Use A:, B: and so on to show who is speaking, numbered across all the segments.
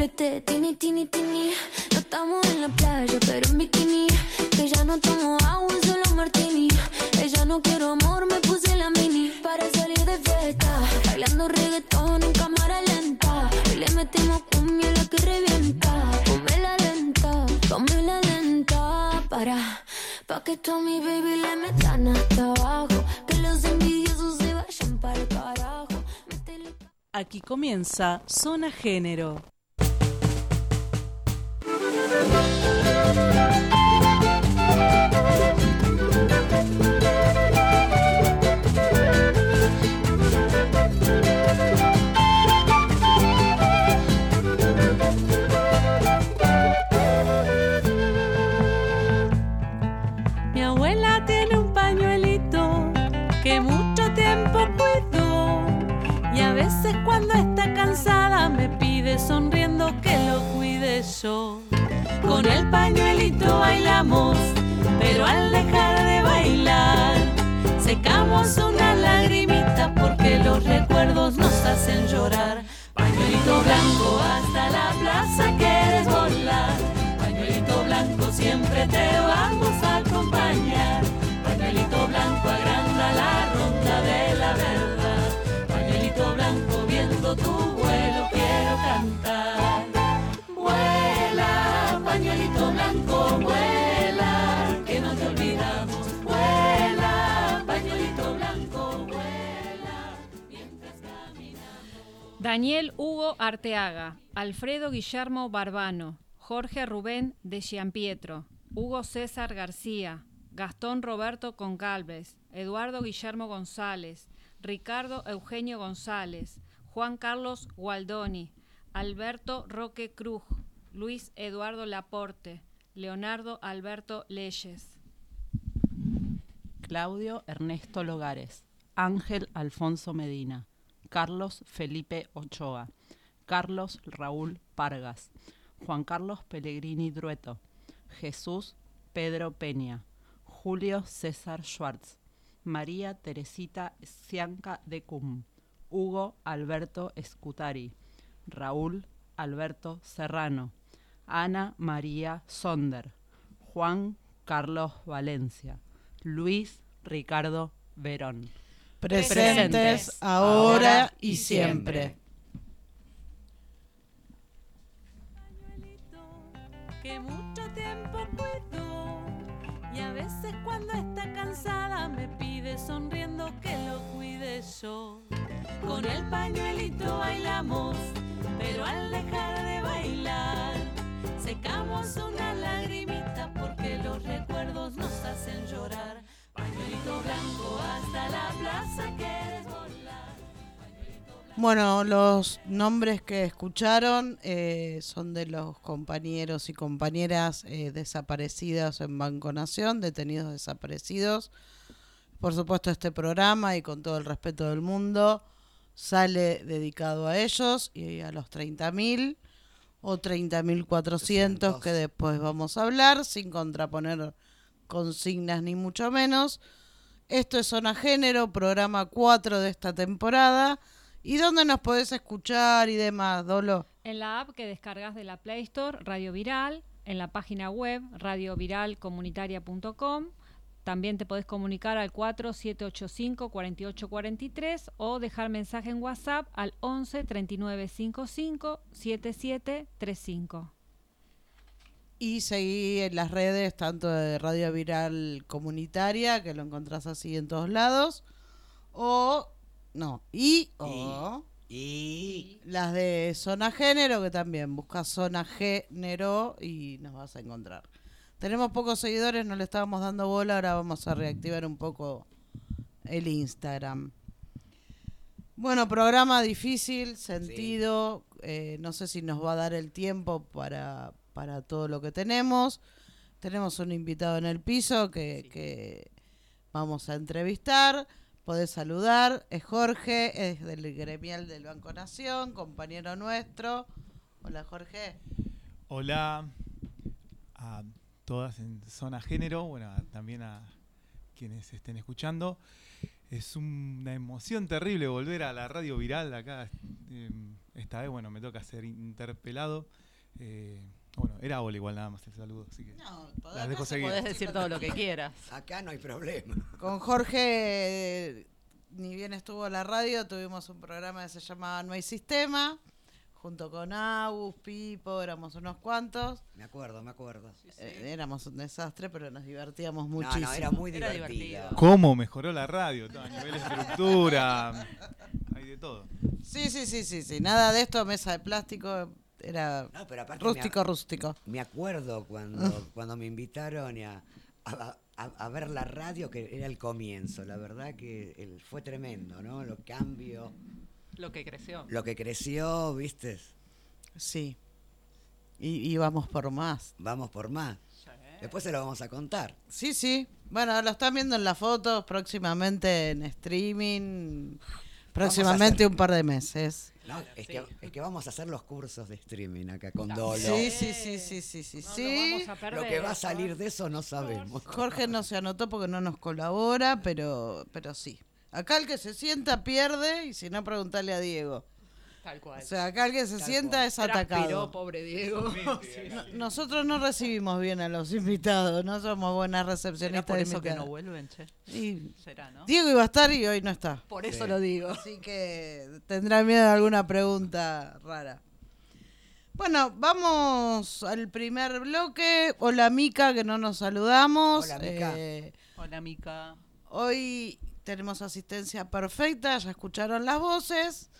A: triplete, tini, tini, tini. No estamos en la playa, pero en bikini. Que ya no tomo agua, solo martini. Ella no quiero amor, me puse la mini. Para salir de fiesta, bailando reggaetón en cámara lenta. Y le metemos cumbia la que revienta. Come la lenta, come la lenta. Para, pa' que tú mi baby le metan hasta abajo. Que los envidiosos se vayan para el carajo.
B: Aquí comienza Zona Género.
C: Cuando está cansada me pide sonriendo que lo cuide yo. Con el pañuelito bailamos, pero al dejar de bailar secamos una lagrimita porque los recuerdos nos hacen llorar. Pañuelito blanco hasta la plaza quieres volar. Pañuelito blanco siempre te vamos
D: Daniel Hugo Arteaga, Alfredo Guillermo Barbano, Jorge Rubén de Giampietro, Hugo César García, Gastón Roberto Concalves, Eduardo Guillermo González, Ricardo Eugenio González, Juan Carlos Gualdoni, Alberto Roque Cruz, Luis Eduardo Laporte, Leonardo Alberto Leyes.
B: Claudio Ernesto Logares, Ángel Alfonso Medina, Carlos Felipe Ochoa, Carlos Raúl Pargas, Juan Carlos Pellegrini Drueto, Jesús Pedro Peña, Julio César Schwartz, María Teresita Cianca de Cum, Hugo Alberto Escutari, Raúl Alberto Serrano, Ana María Sonder, Juan Carlos Valencia, Luis Ricardo Verón.
E: Presentes ahora y siempre.
C: que mucho tiempo cuidó y a veces cuando está cansada me pide sonriendo que lo cuide yo. Con el pañuelito bailamos, pero al dejar de bailar secamos una lagrimita porque los recuerdos nos hacen llorar. Pañuelito blanco hasta la plaza quieres volar.
E: Bueno, los nombres que escucharon eh, son de los compañeros y compañeras eh, desaparecidos en Banco Nación, detenidos desaparecidos. Por supuesto, este programa y con todo el respeto del mundo sale dedicado a ellos y a los 30.000 o 30.400 que después vamos a hablar sin contraponer consignas ni mucho menos. Esto es Zona Género, programa 4 de esta temporada. ¿Y dónde nos podés escuchar y demás, Dolo?
D: En la app que descargas de la Play Store, Radio Viral, en la página web radioviralcomunitaria.com. También te podés comunicar al 4785-4843 o dejar mensaje en WhatsApp al 11 3955 7735.
E: Y seguí en las redes, tanto de Radio Viral Comunitaria, que lo encontrás así en todos lados, o, no, y, o
F: Y
E: las de Zona Género, que también buscas Zona Género y nos vas a encontrar. Tenemos pocos seguidores, no le estábamos dando bola, ahora vamos a reactivar un poco el Instagram. Bueno, programa difícil, sentido, eh, no sé si nos va a dar el tiempo para, para todo lo que tenemos. Tenemos un invitado en el piso que, que vamos a entrevistar. Podés saludar, es Jorge, es del gremial del Banco Nación, compañero nuestro. Hola Jorge.
G: Hola a todas en Zona Género, bueno, a- también a quienes estén escuchando. es una emoción terrible volver a la radio viral acá. Eh, esta vez, bueno, me toca ser interpelado. Eh, bueno, era Ola igual nada más el saludo, así que
E: No,
G: las
E: acá
G: dejo
E: se
G: seguir.
B: Podés decir todo lo que quieras.
F: Acá no hay problema.
E: Con Jorge, ni bien estuvo la radio, tuvimos un programa que se llamaba No hay sistema, junto con Agus, Pipo, éramos unos cuantos.
F: Me acuerdo, me acuerdo.
E: Eh, éramos un desastre, pero nos divertíamos muchísimo.
F: no, era muy
B: Era
F: divertido.
G: ¿Cómo mejoró la radio? A nivel de estructura, hay de todo.
E: Sí, sí, sí, sí, sí. Nada de esto, mesa de plástico, era
F: No, pero aparte
E: rústico,
F: me,
E: rústico.
F: me acuerdo cuando, cuando me invitaron a, a- a- a ver la radio, que era el comienzo. La verdad que el- fue tremendo, ¿no? Los cambios,
B: Lo que creció.
F: lo que creció, ¿viste?
E: Sí. Y, y vamos por más.
F: Vamos por más. Después se lo vamos a contar.
E: Sí, sí. Bueno, lo están viendo en las fotos, próximamente en streaming. Próximamente un par de meses.
F: ¿no? Es, que, es que vamos a hacer los cursos de streaming acá con Dolo.
E: Sí, sí, sí, sí, sí, sí.
D: No
E: sí.
D: lo vamos a perder.
F: Lo que va a salir de eso no sabemos.
E: Jorge no se anotó porque no nos colabora, pero, pero sí. Acá el que se sienta pierde y si no, preguntarle a Diego.
B: Tal cual.
E: O sea, acá el que se sienta es
B: Transpiró,
E: atacado.
B: pobre Diego.
E: No- nosotros no recibimos bien a los invitados, no somos buenas
B: ¿Será
E: recepcionistas.
B: por
E: de
B: eso que no vuelven, che?
E: Y
B: Será, ¿no?
E: Diego iba a estar y hoy no está.
B: Por eso
F: Sí.
B: lo digo.
E: Así que tendrá miedo a alguna pregunta rara. Bueno, vamos al primer bloque. Hola Mica, que no nos saludamos.
F: Hola, Mica.
E: Eh,
B: Hola, Mica.
E: hoy tenemos asistencia perfecta, ya escucharon las voces.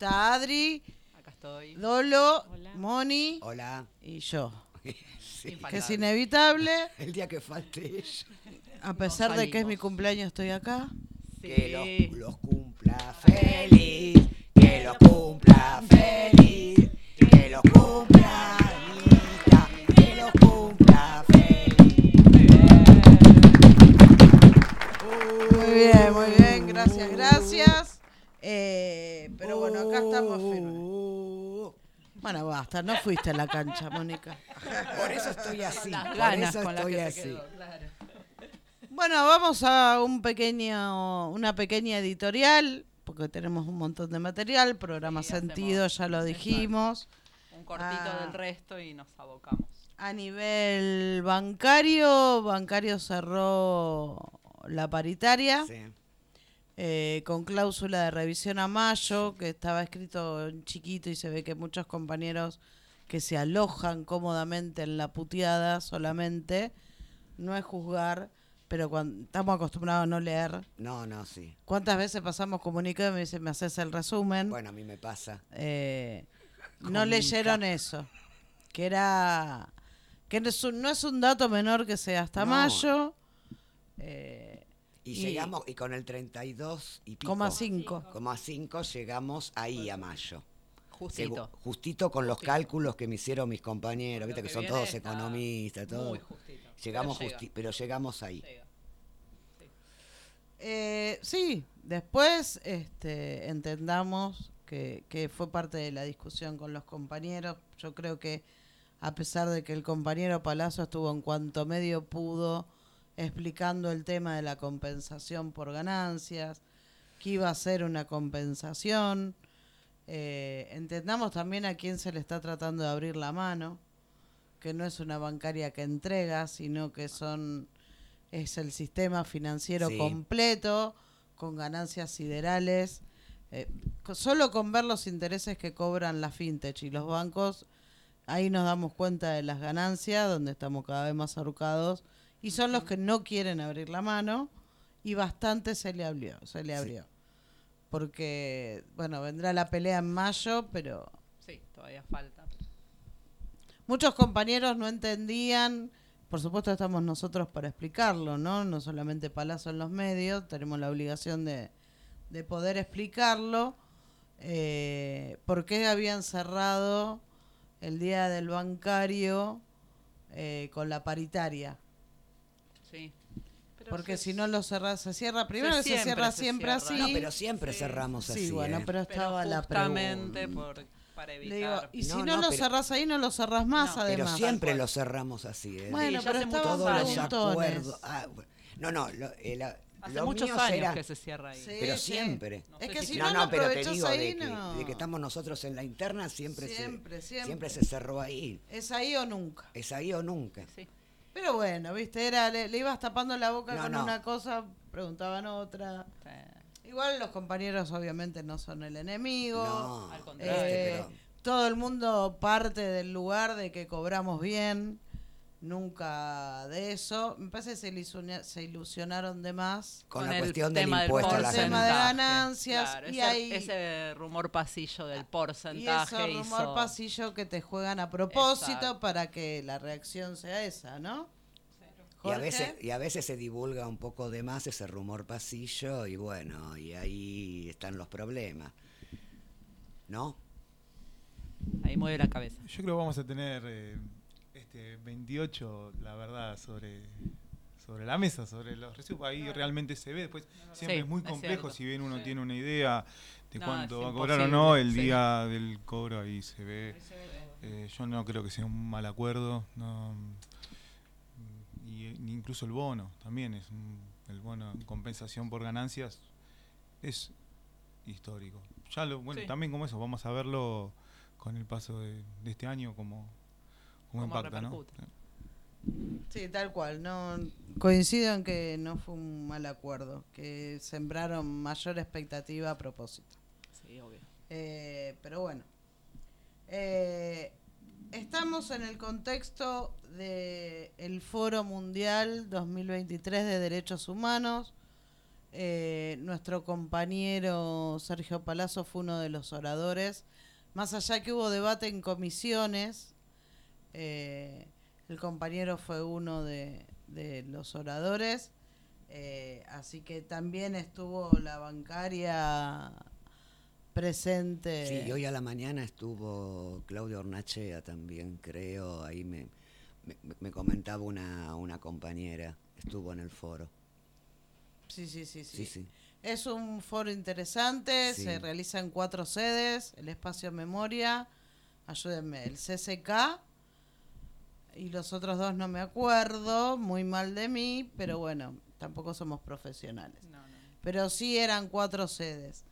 E: Está Adri,
B: Acá estoy.
E: Dolo,
D: Hola.
E: Moni
F: Hola.
E: y yo.
F: Sí.
E: Que es inevitable,
F: El día que falte ella.
E: a pesar de que es mi cumpleaños, estoy acá.
F: Que los, los cumpla feliz.
E: No fuiste a la cancha, Mónica.
F: Por eso estoy así.
B: Las
F: Por eso
B: con las
F: estoy
B: que
F: así.
B: se quedó, claro.
E: Bueno, vamos a un pequeño, una pequeña editorial, porque tenemos un montón de material, programa
B: Sí,
E: Sentido, ya lo dijimos.
B: Un cortito
E: Ah.
B: del resto y nos abocamos.
E: A nivel bancario, bancario cerró la paritaria
F: Sí.
E: Eh, con cláusula de revisión a mayo, que estaba escrito en chiquito y se ve que muchos compañeros que se alojan cómodamente en la puteada solamente, no es juzgar, pero cuando estamos acostumbrados a no leer.
F: No, no, sí.
E: ¿Cuántas veces pasamos comunicado y me dicen, me haces el resumen?
F: Bueno, a mí me pasa.
E: Eh, no leyeron eso, que era que no es un, no es un dato menor que sea hasta
F: No.
E: mayo. eh,
F: Y,
E: Y-
F: llegamos, y con el 32 y pico.
E: coma cinco.
F: Coma 5 llegamos ahí a mayo.
B: Justito.
F: Segu- justito con los cálculos que me hicieron mis compañeros, viste que,
B: que
F: son todos economistas, todo.
B: Muy justito.
F: Llegamos
B: Pero llega,
F: pero llegamos ahí.
B: llega.
E: Eh, sí, después este, entendamos que, que fue parte de la discusión con los compañeros. Yo creo que a pesar de que el compañero Palazzo estuvo en cuanto medio pudo explicando el tema de la compensación por ganancias, que iba a ser una compensación, eh, entendamos también a quién se le está tratando de abrir la mano, que no es una bancaria que entrega, sino que son es el sistema financiero
F: Sí.
E: completo, con ganancias siderales. Eh, solo con ver los intereses que cobran la fintech y los bancos, ahí nos damos cuenta de las ganancias, donde estamos cada vez más ahorcados, y son los que no quieren abrir la mano, y bastante se le abrió, se le
F: Sí.
E: abrió. Porque, bueno, vendrá la pelea en mayo, pero
B: Sí, todavía falta.
E: Muchos compañeros no entendían, por supuesto estamos nosotros para explicarlo, ¿no? No solamente Palazzo en los medios, tenemos la obligación de, de poder explicarlo. Eh, ¿Por qué habían cerrado el día del bancario eh, con la paritaria?
B: Sí. Pero
E: Porque
B: se-
E: si no lo cerra, se cierra primero, se,
B: siempre
E: cierra
B: se
E: siempre
B: cierra.
E: así.
F: No, pero siempre cerramos
E: sí,
F: así.
E: bueno,
F: ¿eh?
E: pero
B: pero
E: estaba la
B: justamente
E: pregunta.
B: por, para
E: Le digo,
B: evitar.
E: y si
F: No,
E: no,
F: no,
E: lo
F: pero-
E: cerrás ahí, no lo cerrás más,
B: No,
F: Pero
E: además.
F: siempre
B: Tal
F: lo cerramos así. ¿eh?
E: Bueno,
B: ya
E: pero estaban
F: todos los acuerdos. Ah, no, no, lo- eh, la-
B: Hace
F: Los
B: muchos años
F: eran-
B: que se cierra ahí.
E: Sí.
F: Pero
E: sí.
F: siempre.
B: No
E: Es que
B: si
F: no,
E: no,
F: pero te digo
E: ahí,
F: de, que,
E: no.
F: de que estamos nosotros en la interna, siempre,
E: Siempre,
F: se,
E: siempre.
F: se cerró ahí.
E: Es ahí o nunca.
F: Es ahí o nunca.
B: Sí.
E: Pero bueno, viste, era le, le ibas tapando la boca
F: No,
E: con
F: no.
E: una cosa, preguntaban otra.
B: Sí.
E: Igual los compañeros obviamente no son el enemigo.
F: No,
B: al contrario.
E: Eh,
F: pero-
E: todo el mundo parte del lugar de que cobramos bien, nunca de eso. Me parece que se, ilusiona- se ilusionaron de más
F: con,
B: Con
F: la
B: el
F: cuestión del
B: tema del
F: impuesto a la
E: el tema de ganancias
B: Claro,
E: y
B: ese,
E: ahí-
B: ese rumor pasillo del
E: y
B: porcentaje
E: eso rumor
B: hizo-
E: pasillo que te juegan a propósito
B: Exacto.
E: para que la reacción sea esa, ¿no?
F: Y a, veces, y a veces se divulga un poco de más ese rumor pasillo y bueno, y ahí están los problemas. ¿No?
B: Ahí mueve la cabeza.
G: Yo creo que vamos a tener eh, este 28, la verdad, sobre sobre la mesa, sobre los recibos. Ahí realmente se ve. Después siempre
B: Sí,
G: es muy complejo si bien uno
B: Sí.
G: tiene una idea de
B: No,
G: cuánto va a cobrar o no el
B: sí.
G: día del cobro ahí se ve. Eh, yo no creo que sea un mal acuerdo. No, y eh, incluso el bono también es un- el bono en compensación por ganancias es histórico. Ya lo, bueno,
B: Sí.
G: también como eso, vamos a verlo con el paso de, de este año como
B: Cómo
G: impacta, ¿no?
B: repercute.
E: Sí, tal cual. No coincido en que no fue un mal acuerdo, que sembraron mayor expectativa a propósito.
B: Sí, obvio.
E: Eh, pero bueno, Eh, estamos en el contexto del el Foro Mundial 2023 de Derechos Humanos. Eh, nuestro compañero Sergio Palazzo fue uno de los oradores. Más allá que hubo debate en comisiones, eh, el compañero fue uno de, de los oradores. Eh, así que también estuvo la bancaria presente.
F: Sí, y hoy a la mañana estuvo Claudio Ornachea también, creo, ahí me, me, me comentaba una, una compañera, estuvo en el foro.
E: Sí, sí, sí, sí.
F: Sí, sí.
E: Es un foro interesante,
F: Sí.
E: se realiza en cuatro sedes, el espacio memoria, ayúdenme, el CCK y los otros dos no me acuerdo, muy mal de mí, pero bueno, tampoco somos profesionales.
B: No, no.
E: Pero sí eran cuatro sedes,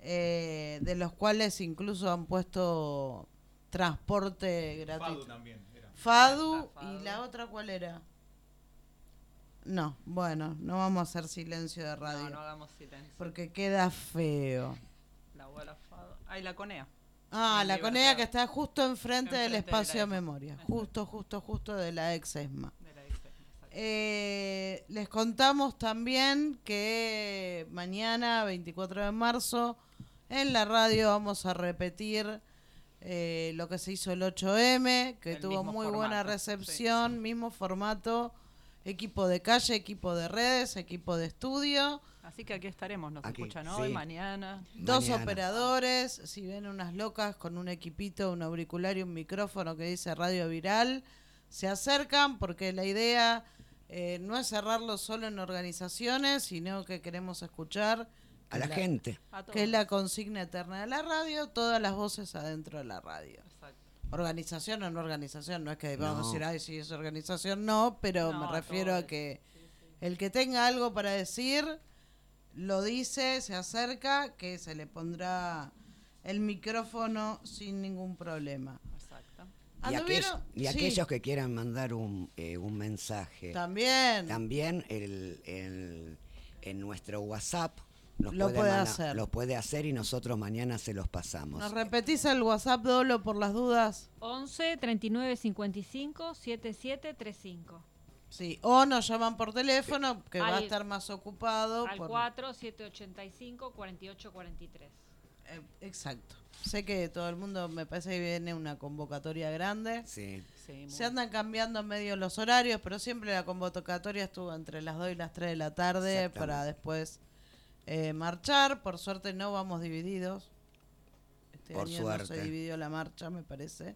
E: eh, de los cuales incluso han puesto transporte gratuito.
G: Fadu también era.
E: Fadu,
B: Fadu.
E: y la otra cuál era? No, bueno, no vamos a hacer silencio de radio.
B: No, no hagamos silencio.
E: Porque queda feo.
B: La abuela Fado. Ay, la conea.
E: Ah, la conea que está justo enfrente del
B: de
E: espacio
B: ESMA.
E: memoria. Justo, justo, justo de la ex ESMA.
B: De la IFE, exacto.
E: Eh, les contamos también que mañana, 24 de marzo, en la radio vamos a repetir eh, lo que se hizo el 8M, que
B: El
E: tuvo muy buena recepción, mismo formato, equipo de calle, equipo de redes, equipo de estudio.
B: Así que aquí estaremos. Nos
F: Aquí,
B: escuchan
F: sí.
B: hoy, mañana.
E: Dos
F: Mañana.
E: operadores, si ven unas locas con un equipito, un auricular y un micrófono que dice radio viral, se acercan porque la idea eh, no es cerrarlo solo en organizaciones, sino que queremos escuchar
F: A la gente.
B: A
E: que es la consigna eterna de la radio, todas las voces adentro de la radio.
B: Exacto.
E: Organización o no organización, no es que vamos a
F: No.
E: decir, ay, si es organización, no, pero
B: No,
E: me
B: a
E: refiero a que el que tenga algo para decir, lo dice, se acerca, que se le pondrá el micrófono sin ningún problema.
B: Exacto.
F: Y, aquellos,
E: ¿Anduvieron?
F: y
E: Sí,
F: aquellos que quieran mandar un, eh, un mensaje,
E: También.
F: también el, el- en nuestro WhatsApp nos
E: Lo puede hacer.
F: Lo puede hacer y nosotros mañana se los pasamos.
E: ¿Nos repetís el WhatsApp Dolo por las dudas?
D: 11 39 55 77 35.
E: Sí, o nos llaman por teléfono, que va a estar más ocupado.
D: Al
E: por-
D: 4 785 48 43.
E: Eh, exacto. Sé que todo el mundo, me parece que viene una convocatoria grande.
F: Sí.
B: Sí, muy
E: Se andan cambiando medio los horarios, pero siempre la convocatoria estuvo entre las 2 y las 3 de la tarde para después eh, marchar. Por suerte no vamos divididos. Este
F: Por
E: año no se
F: suerte.
E: dividió la marcha, me parece.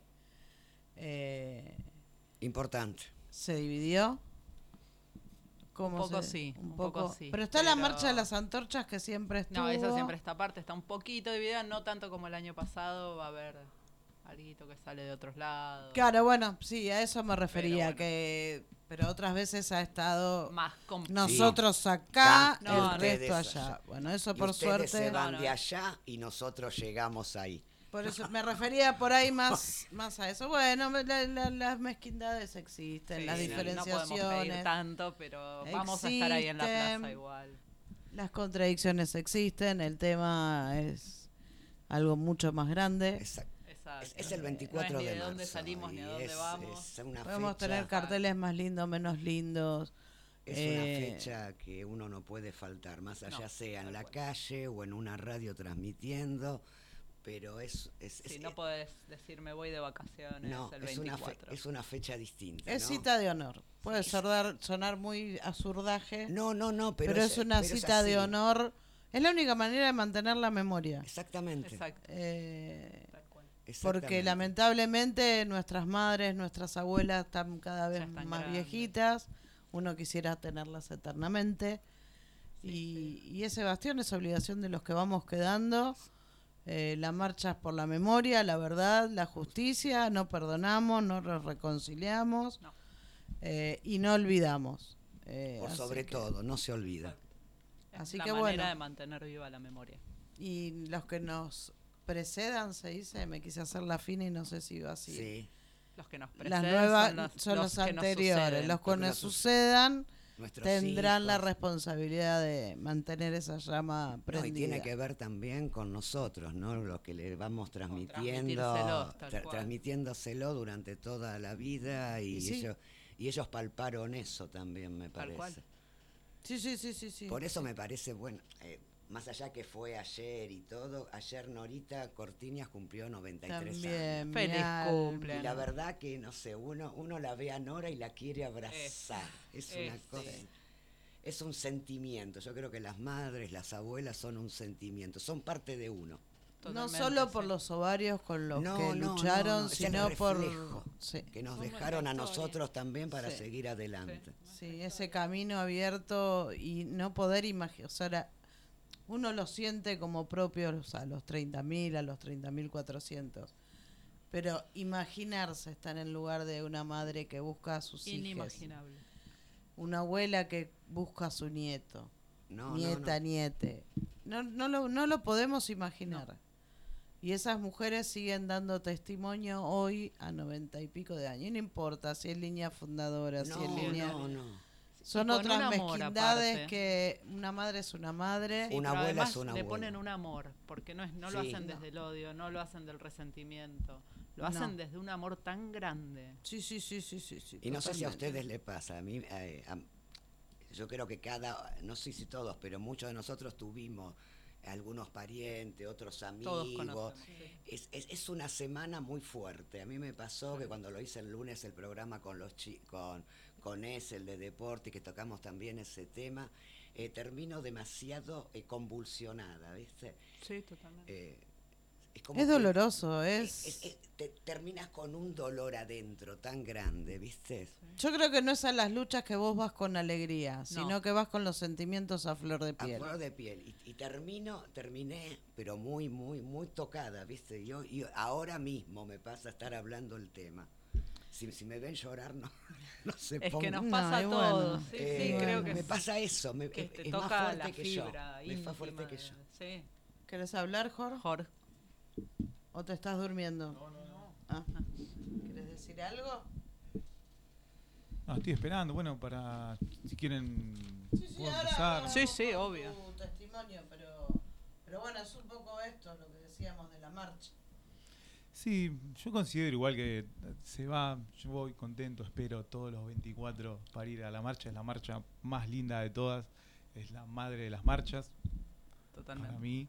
E: Eh,
F: Importante.
E: ¿Se dividió? ¿Cómo
B: poco
E: se-
B: sí, un poco sí,
E: Pero está la marcha de las antorchas que siempre estuvo.
B: No, esa siempre está aparte, está un poquito dividida, no tanto como el año pasado, va a haber algo que sale de otros lados.
E: Claro, bueno, sí, a eso me refería,
B: bueno.
E: que Pero otras veces ha estado
B: Más
E: nosotros acá,
F: Acá,
B: No,
E: el resto allá. Bueno, eso
F: Y
E: por
F: ustedes
E: suerte.
F: se van
B: No, no.
F: de allá y nosotros llegamos ahí.
E: Por eso me refería por ahí más, más a eso. Bueno, la- la- las mezquindades existen,
B: Sí,
E: las
B: no- No podemos
E: diferenciaciones,
B: pedir tanto, pero vamos a estar ahí en la plaza igual.
E: las contradicciones existen, el tema es algo mucho más grande.
F: Exacto.
B: Exacto.
F: Es, es el
B: No
F: 24
B: es ni
F: de
B: de
F: marzo.
B: dónde salimos ni a dónde
F: es-
B: vamos.
F: es una
E: Podemos
F: fecha-
E: tener carteles más lindos, menos lindos.
F: Es
E: Eh,
F: una fecha que uno no puede faltar, más allá
B: No,
F: sea en la calle o en una radio transmitiendo, pero es... es,
B: Sí,
F: es-
B: no podés decir me voy de vacaciones
F: no,
B: el
F: es, una fe-
B: 24.
F: es una fecha distinta.
E: Es
F: ¿no?
E: cita de honor. Puede sonar, sonar muy azurdaje,
F: No, no, no, pero,
E: pero, es una
F: pero
E: cita de honor. Es la única manera de mantener la memoria.
F: Exactamente.
B: Exacto,
E: Eh,
B: tal cual.
E: porque lamentablemente nuestras madres, nuestras abuelas están cada vez
B: están
E: más
B: grandes.
E: viejitas. Uno quisiera tenerlas eternamente. y, y ese bastión es obligación de los que vamos quedando. Eh, la marcha es por la memoria, la verdad, la justicia. No perdonamos, no nos reconciliamos
B: No.
E: eh, y no olvidamos. Eh,
F: Por
E: así
F: sobre
E: que-
F: todo, no se olvida.
B: Es
E: Así
B: la
E: que
B: manera
E: bueno.
B: de mantener viva la memoria.
E: Y los que nos precedan, se dice, me quise hacer la fina y no sé si iba así.
F: Sí.
B: Los que nos
E: Las
B: preceden
E: nuevas
B: son los,
E: son los,
B: nos
E: anteriores.
B: suceden.
E: Los que
F: Los que
E: nos
F: nos su-
E: sucedan
F: Nuestros
E: tendrán la responsabilidad de mantener esa llama
F: No,
E: prendida.
F: y tiene que ver también con nosotros, ¿no? Lo que le vamos transmitiendo, tra- transmitiéndoselo durante toda la vida y,
E: Y sí.
F: ellos y ellos palparon eso también, me
B: Tal
F: parece.
B: cual.
E: Sí, sí, sí, sí. sí.
F: Por eso me parece bueno, eh, más allá que fue ayer y todo, ayer Norita Cortiñas cumplió 93 años.
E: También. mi
B: Feliz.
F: Y la verdad que, no sé, uno, uno la ve a Nora y la quiere abrazar. Es, una
B: es,
F: cosa.
B: sí.
F: Es un sentimiento. Yo creo que las madres, las abuelas son un sentimiento. Son parte de uno.
E: No solo por
B: sí.
E: los ovarios con los
F: No,
E: que
F: no,
E: lucharon,
F: no,
E: sino por... Sí.
F: Que nos
C: Somos
F: dejaron a nosotros también para
E: Sí.
F: seguir adelante.
E: Sí, ese camino abierto y no poder imaginar, o sea, era- uno lo siente como propios a los 30.000, a los 30.400, pero imaginarse estar en el lugar de una madre que busca a sus hijos,
B: Inimaginable.
E: una abuela que busca a su nieto,
F: No, no,
E: nieta,
F: no.
E: niete, no, no, lo, no lo podemos imaginar. Y esas mujeres siguen dando testimonio hoy a noventa y pico de años. Y no importa si es línea fundadora, si es
F: No,
E: línea... Son otras mezquindades que una madre es una madre.
B: Sí,
F: Una
B: pero
F: abuela es una
B: le
F: abuela.
B: ponen un amor, porque no, es, no lo hacen
F: no.
B: desde el odio, no lo hacen del resentimiento, lo
E: No.
B: hacen desde un amor tan grande.
E: Sí, sí, sí, sí, sí. sí,
F: Y no sé si a ustedes les pasa, a mí, eh, a- yo creo que cada, no sé si todos, pero muchos de nosotros tuvimos algunos parientes, otros amigos.
B: sí.
F: Es, es, es una semana muy fuerte. A mí me pasó que cuando lo hice el lunes el programa con los chi- con, ese, el de deporte, que tocamos también ese tema, eh, termino demasiado eh, convulsionada, ¿viste?
B: Sí, totalmente.
F: Eh, es como
E: Es
F: que-
E: doloroso,
F: es-
E: es...
F: es- es- te terminas con un dolor adentro tan grande, ¿viste?
E: Yo creo que no es a las luchas que vos vas con alegría, sino
B: No.
E: que vas con los sentimientos a flor de
F: A
E: piel.
F: flor de piel. Y, y termino, terminé, pero muy, muy, muy tocada, ¿viste? Yo, y ahora mismo me pasa estar hablando el tema. Si, si me ven llorar, no, no se
B: Es que
F: pongan.
B: nos
E: No,
B: pasa
E: y
B: a
E: bueno,
B: todos. Sí,
F: Eh,
B: sí, creo que
F: me
B: es-
F: pasa eso, me,
B: que
F: es,
B: te
F: es más
B: toca
F: fuerte
B: la
F: que
B: fibra
F: yo. Es más fuerte que yo.
B: Sí.
E: ¿Querés hablar, Jorge?
B: Jorge.
E: ¿O te estás durmiendo? No, no, no. ¿Querés decir algo?
G: Ah, estoy esperando, bueno, para si quieren
E: Sí, sí, ahora
B: Sí, sí, obvio.
E: Tu testimonio, pero, pero bueno, es un poco esto lo que decíamos de la marcha.
G: Sí, yo considero igual que se va, yo voy contento, espero todos los 24 para ir a la marcha, es la marcha más linda de todas, es la madre de las marchas,
B: Totalmente.
G: para mí,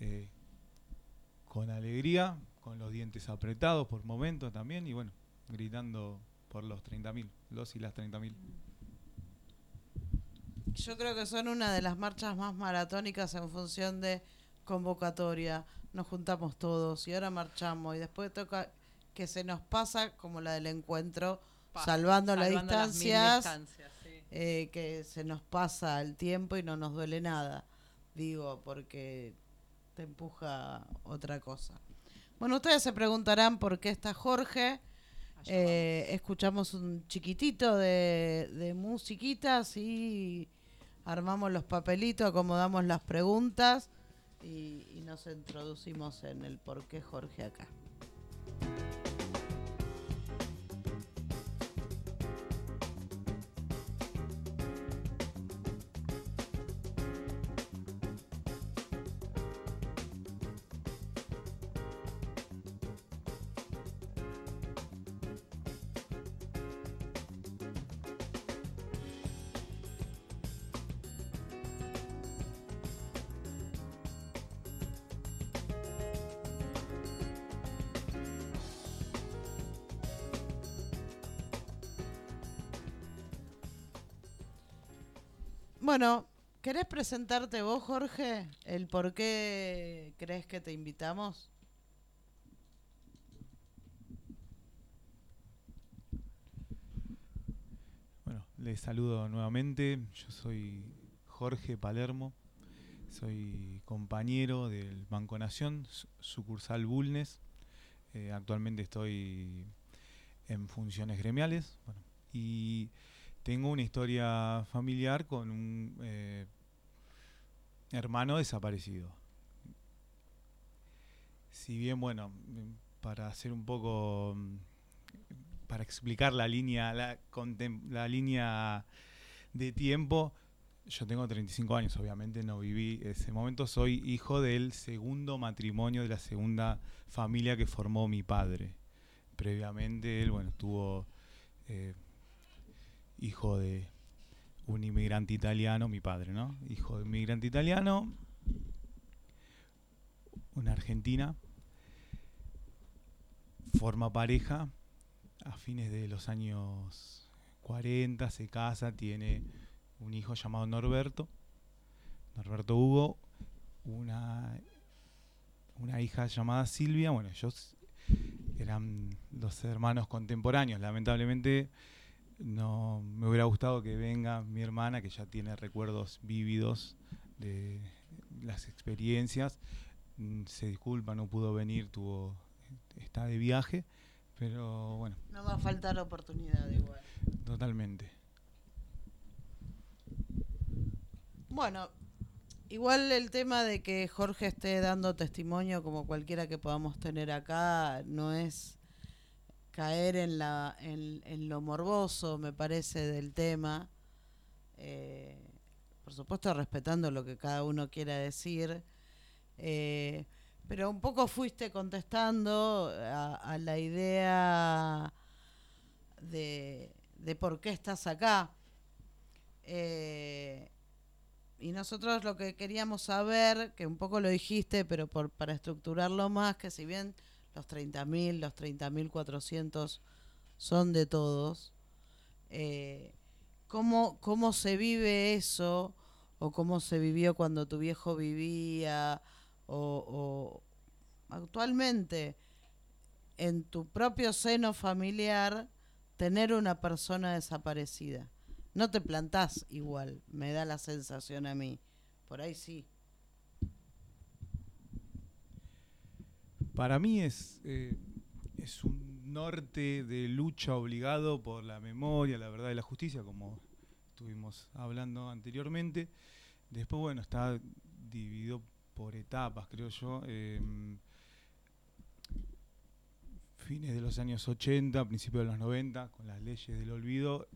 G: eh, con alegría, con los dientes apretados por momentos también y bueno, gritando por los 30.000, los y las 30.000.
E: Yo creo que son una de las marchas más maratónicas en función de convocatoria. Nos juntamos todos y ahora marchamos y después toca que se nos pasa como la del encuentro, salvando, las
B: salvando las mil
E: distancias,
B: distancias, sí.
E: eh, que se nos pasa el tiempo y no nos duele nada. Digo, porque te empuja otra cosa. Bueno, ustedes se preguntarán por qué está Jorge. Eh, escuchamos un chiquitito de, de musiquitas y armamos los papelitos, acomodamos las preguntas y, y nos introducimos en el por qué Jorge acá. Bueno, ¿querés presentarte vos, Jorge? ¿El por qué crees que te invitamos?
G: Bueno, les saludo nuevamente. Yo soy Jorge Palermo. Soy compañero del Banco Nación, su- sucursal Bulnes. Eh, actualmente estoy en funciones gremiales. Bueno, y tengo una historia familiar con un eh, hermano desaparecido. Si bien, bueno, para hacer un poco, para explicar la línea, la, línea de tiempo, yo tengo 35 años, obviamente no viví ese momento. Soy hijo del segundo matrimonio de la segunda familia que formó mi padre. Previamente él, bueno, tuvo eh, hijo de un inmigrante italiano, mi padre, ¿no? Hijo de un inmigrante italiano, una argentina, forma pareja a fines de los años 40, se casa, tiene un hijo llamado Norberto, Norberto Hugo, una, una hija llamada Silvia, bueno, ellos eran los hermanos contemporáneos, lamentablemente no me hubiera gustado que venga mi hermana que ya tiene recuerdos vívidos de las experiencias. Mm, se disculpa no pudo venir tuvo está de viaje pero bueno.
E: No va a faltar oportunidad igual.
G: totalmente.
E: Bueno, igual el tema de que Jorge esté dando testimonio como cualquiera que podamos tener acá no es caer en la en, en lo morboso, me parece, del tema. Eh, por supuesto, respetando lo que cada uno quiera decir. Eh, pero un poco fuiste contestando a, la idea de, de por qué estás acá. Eh, y nosotros lo que queríamos saber, que un poco lo dijiste, pero por, para estructurarlo más, que si bien los 30.000, los 30.400 son de todos, eh, ¿cómo, ¿cómo se vive eso? ¿O cómo se vivió cuando tu viejo vivía? O, o actualmente, en tu propio seno familiar, tener una persona desaparecida. No te plantás igual, me da la sensación a mí. Por ahí sí.
G: Para mí es, eh, es un norte de lucha obligado por la memoria, la verdad y la justicia, como estuvimos hablando anteriormente. Después, bueno, está dividido por etapas, creo yo. Em, fines de los años 80, principios de los 90, con las leyes del olvido,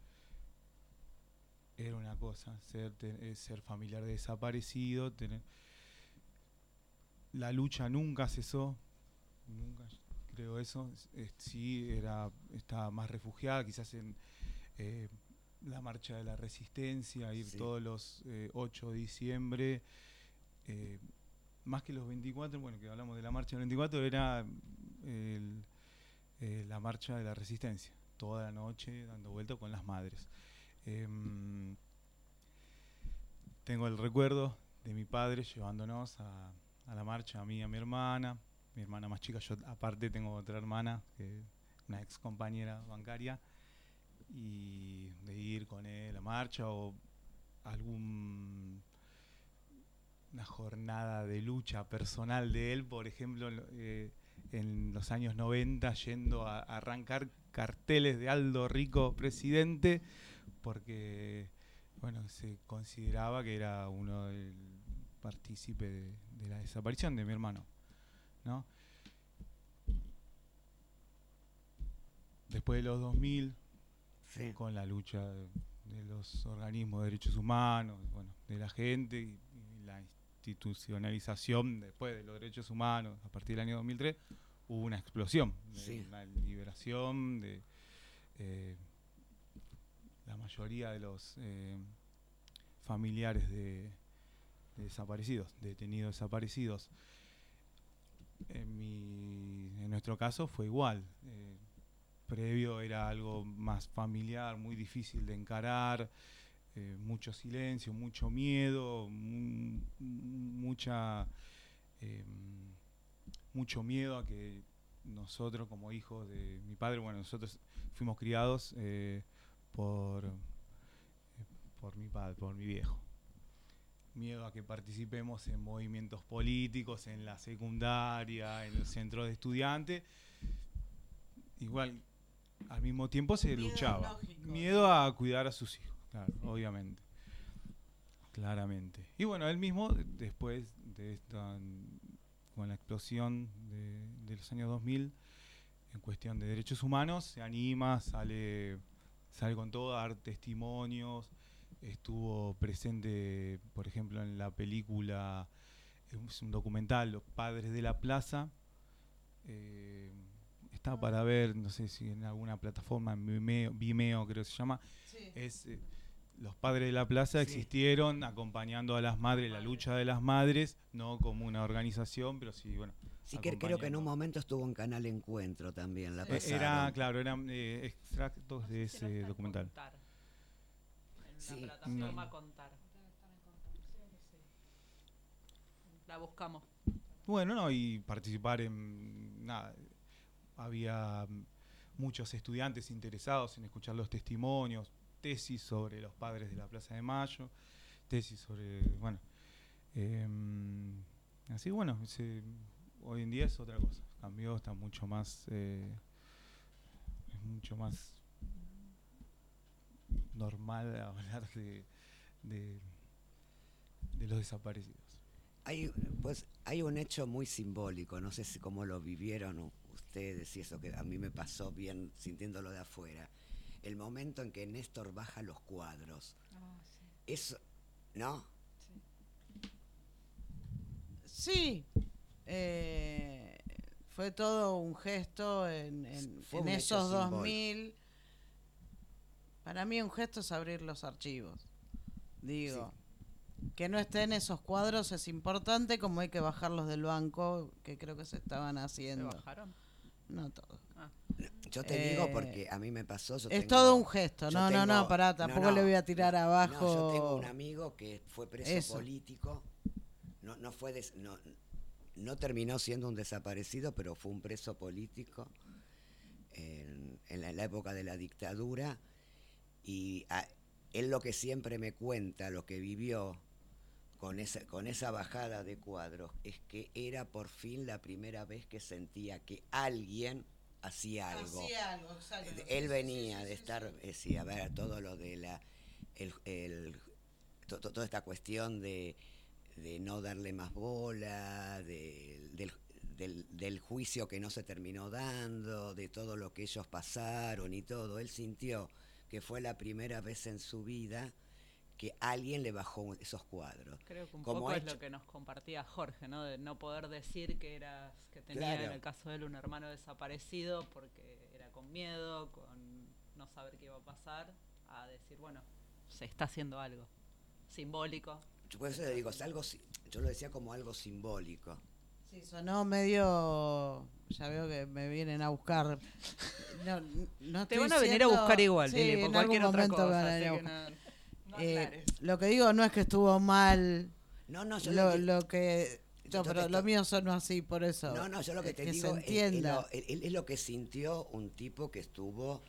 G: era una cosa, ser, te- eh, ser familiar de desaparecido, tener... La lucha nunca cesó, nunca creo eso. Es- es- sí, era, estaba más refugiada, quizás en eh, la marcha de la resistencia, ir
F: Sí.
G: todos los eh, 8 de diciembre. eh, más que los 24, bueno, que hablamos de la marcha del 24, era el, eh, la marcha de la resistencia, toda la noche dando vuelta con las madres. Em, tengo el recuerdo de mi padre llevándonos a, a la marcha, a mí y a mi hermana, mi hermana más chica, yo aparte tengo otra hermana, una ex compañera bancaria, y de ir con él a la marcha o algún una jornada de lucha personal de él, por ejemplo, lo- eh, en los años 90 yendo a, arrancar carteles de Aldo Rico presidente, porque bueno, se consideraba que era uno del partícipe de la desaparición de mi hermano. ¿No? Después de los 2000,
F: Sí.
G: con la lucha de, de los organismos de derechos humanos, bueno, de la gente y, y la institucionalización después de los derechos humanos a partir del año 2003, hubo una explosión, de
F: Sí.
G: una liberación de eh, la mayoría de los eh, familiares de, de desaparecidos, detenidos desaparecidos. En, mi, en nuestro caso fue igual. eh, previo era algo más familiar, muy difícil de encarar, eh, mucho silencio, mucho miedo, mu- mucha eh, mucho miedo a que nosotros como hijos de mi padre, bueno, nosotros fuimos criados eh, por por mi padre, por mi viejo. Miedo a que participemos en movimientos políticos, en la secundaria, en los centros de estudiantes. Igual, al mismo tiempo se luchaba. Miedo a cuidar a sus hijos, claro, obviamente. Claramente. Y bueno, él mismo, después de esta, con la explosión de, de los años 2000, en cuestión de derechos humanos, se anima, sale, sale con todo a dar testimonios, estuvo presente, por ejemplo, en la película, es un documental, Los Padres de la Plaza, eh, está para ver, no sé si en alguna plataforma, en Vimeo, Vimeo creo que se llama, es eh, los padres de la plaza
F: Sí.
G: existieron acompañando a las madres, la lucha de las madres, no como una organización, pero sí, bueno.
F: Sí, que creo que en un momento estuvo en Canal Encuentro también, la
G: Eh,
F: pasaron.
G: Era, claro, eran eh, extractos de ese documental.
B: Contar.
F: Sí.
B: la plataforma
G: No.
B: Contar. La buscamos.
G: Bueno, no, y participar en nada. Había muchos estudiantes interesados en escuchar los testimonios, tesis sobre los padres de la Plaza de Mayo, tesis sobre, bueno, em, así bueno, se- hoy en día es otra cosa, cambió, está mucho más, eh, es mucho más normal hablar de, de, de los desaparecidos.
F: Hay, pues, hay un hecho muy simbólico, no sé si cómo lo vivieron ustedes y eso que a mí me pasó bien sintiéndolo de afuera. El momento en que Néstor baja los cuadros. Eso, ¿no?
E: Sí, eh, fue todo un gesto en, en-
F: Fue
E: en
F: un hecho
E: esos
F: simbólico.
E: 2000. Para mí un gesto es abrir los archivos. Digo, que no estén esos cuadros es importante, como hay que bajarlos del banco, que creo que se estaban
B: ¿Se
E: haciendo.
B: bajaron?
E: No todos.
F: Yo te digo
E: Eh,
F: porque a mí me pasó. yo
E: Es
F: tengo-
E: todo un gesto. No, no, no, pará,
F: no,
E: tampoco
F: no.
E: le voy a tirar
F: No,
E: abajo.
F: yo tengo un amigo que fue preso
E: Eso.
F: político. No, no fue des- no, no terminó siendo un desaparecido, pero fue un preso político en, en la, en la época de la dictadura. Y a- él lo que siempre me cuenta, lo que vivió con esa, con esa bajada de cuadros, es que era por fin la primera vez que sentía que alguien hacía algo.
E: Hacía algo, exacto.
F: Él venía de estar, eh, sí, a ver, todo lo de la, el, el- to- to- toda esta cuestión de, de no darle más bola, de- del, del, del juicio que no se terminó dando, de todo lo que ellos pasaron y todo. Él sintió que fue la primera vez en su vida que alguien le bajó esos cuadros.
B: Creo que un
F: Como
B: poco es lo que nos compartía Jorge, ¿no? De no poder decir que eras, que tenía
F: Claro.
B: en el caso de él un hermano desaparecido porque era con miedo, con no saber qué iba a pasar, a decir, bueno, se está haciendo algo simbólico.
F: Yo por eso le digo, es algo, yo lo decía como algo simbólico.
E: Sí, sonó medio. Ya veo que me vienen a buscar. No, no
B: Te van a venir a buscar igual,
E: sí,
B: Lili, por
E: en
B: cualquier
E: algún
B: otra cosa.
E: van a
B: así
E: venir a
B: que
E: buscar.
B: no- no
E: Eh, lo que digo no es que estuvo mal
F: No, no, yo
E: lo, lo que.
F: Yo
E: No, pero lo mío sonó así, por eso.
F: No, no, yo lo que te
E: que
F: digo es- es,
E: entienda.
F: lo, es- es lo que sintió un tipo que estuvo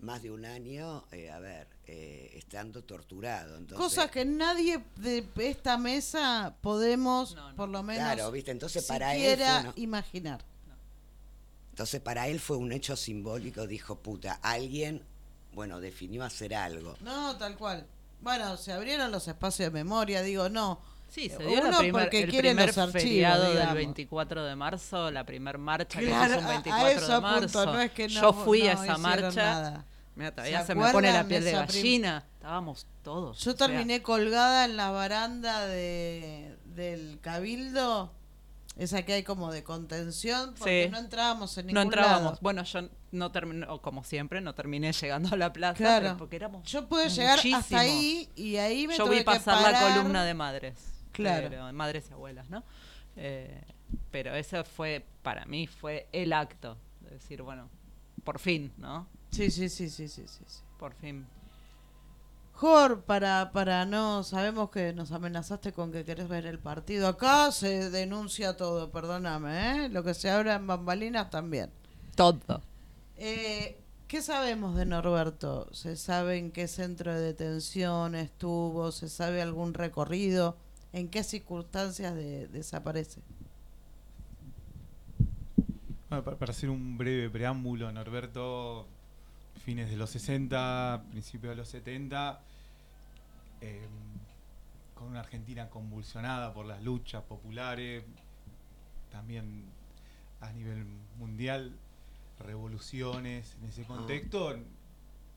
F: más de un año, eh, a ver, eh, estando torturado. Entonces,
E: Cosas que nadie de esta mesa podemos,
B: No, no.
E: por lo menos,
F: Claro, viste, entonces para él
E: imaginar.
F: Entonces para él fue un hecho simbólico, dijo, puta, alguien, bueno, definió hacer algo.
E: No, tal cual. Bueno, se abrieron los espacios de memoria, digo, no.
B: Sí, se
E: Eh,
B: dio la
E: uno
B: primer-
E: porque
B: el primer
E: los archivos,
B: feriado del
E: digamos.
B: 24 de marzo, la primer marcha
E: Claro,
B: que hizo
E: a-
B: un
E: a
B: 24
E: eso
B: de
E: apunto,
B: marzo.
E: no es que no-
B: Yo fui
E: no
B: a esa marcha.
E: nada.
B: Mira, todavía
E: ¿Se
B: se, me pone la piel de gallina. Estábamos todos.
E: Yo
B: sea,
E: terminé colgada en la baranda de, del cabildo, esa que hay como de contención, porque
B: Sí.
E: no entrábamos en
B: no
E: ningún
B: entrábamos.
E: lado.
B: Bueno, yo no terminé, como siempre, no terminé llegando a la plaza,
E: Claro.
B: pero porque éramos
E: Yo pude llegar hasta ahí y ahí me
B: Yo
E: tuve
B: vi
E: que
B: pasar la columna de madres.
E: Claro.
B: pero- de madres y abuelas, ¿no? Eh, pero eso fue, para mí, fue el acto. De decir, bueno, por fin, ¿no?
E: Sí, sí, sí, sí, sí, sí. sí.
B: Por fin.
E: Jor, para, para no, sabemos que nos amenazaste con que querés ver el partido. Acá se denuncia todo, perdóname, ¿eh? Lo que se habla en bambalinas también.
B: Todo.
E: Eh, ¿Qué sabemos de Norberto? ¿Se sabe en qué centro de detención estuvo? ¿Se sabe algún recorrido? ¿En qué circunstancias de- desaparece?
G: Bueno, pa- para hacer un breve preámbulo, Norberto, fines de los 60, principios de los 70, eh, con una Argentina convulsionada por las luchas populares, también a nivel mundial, revoluciones en ese contexto,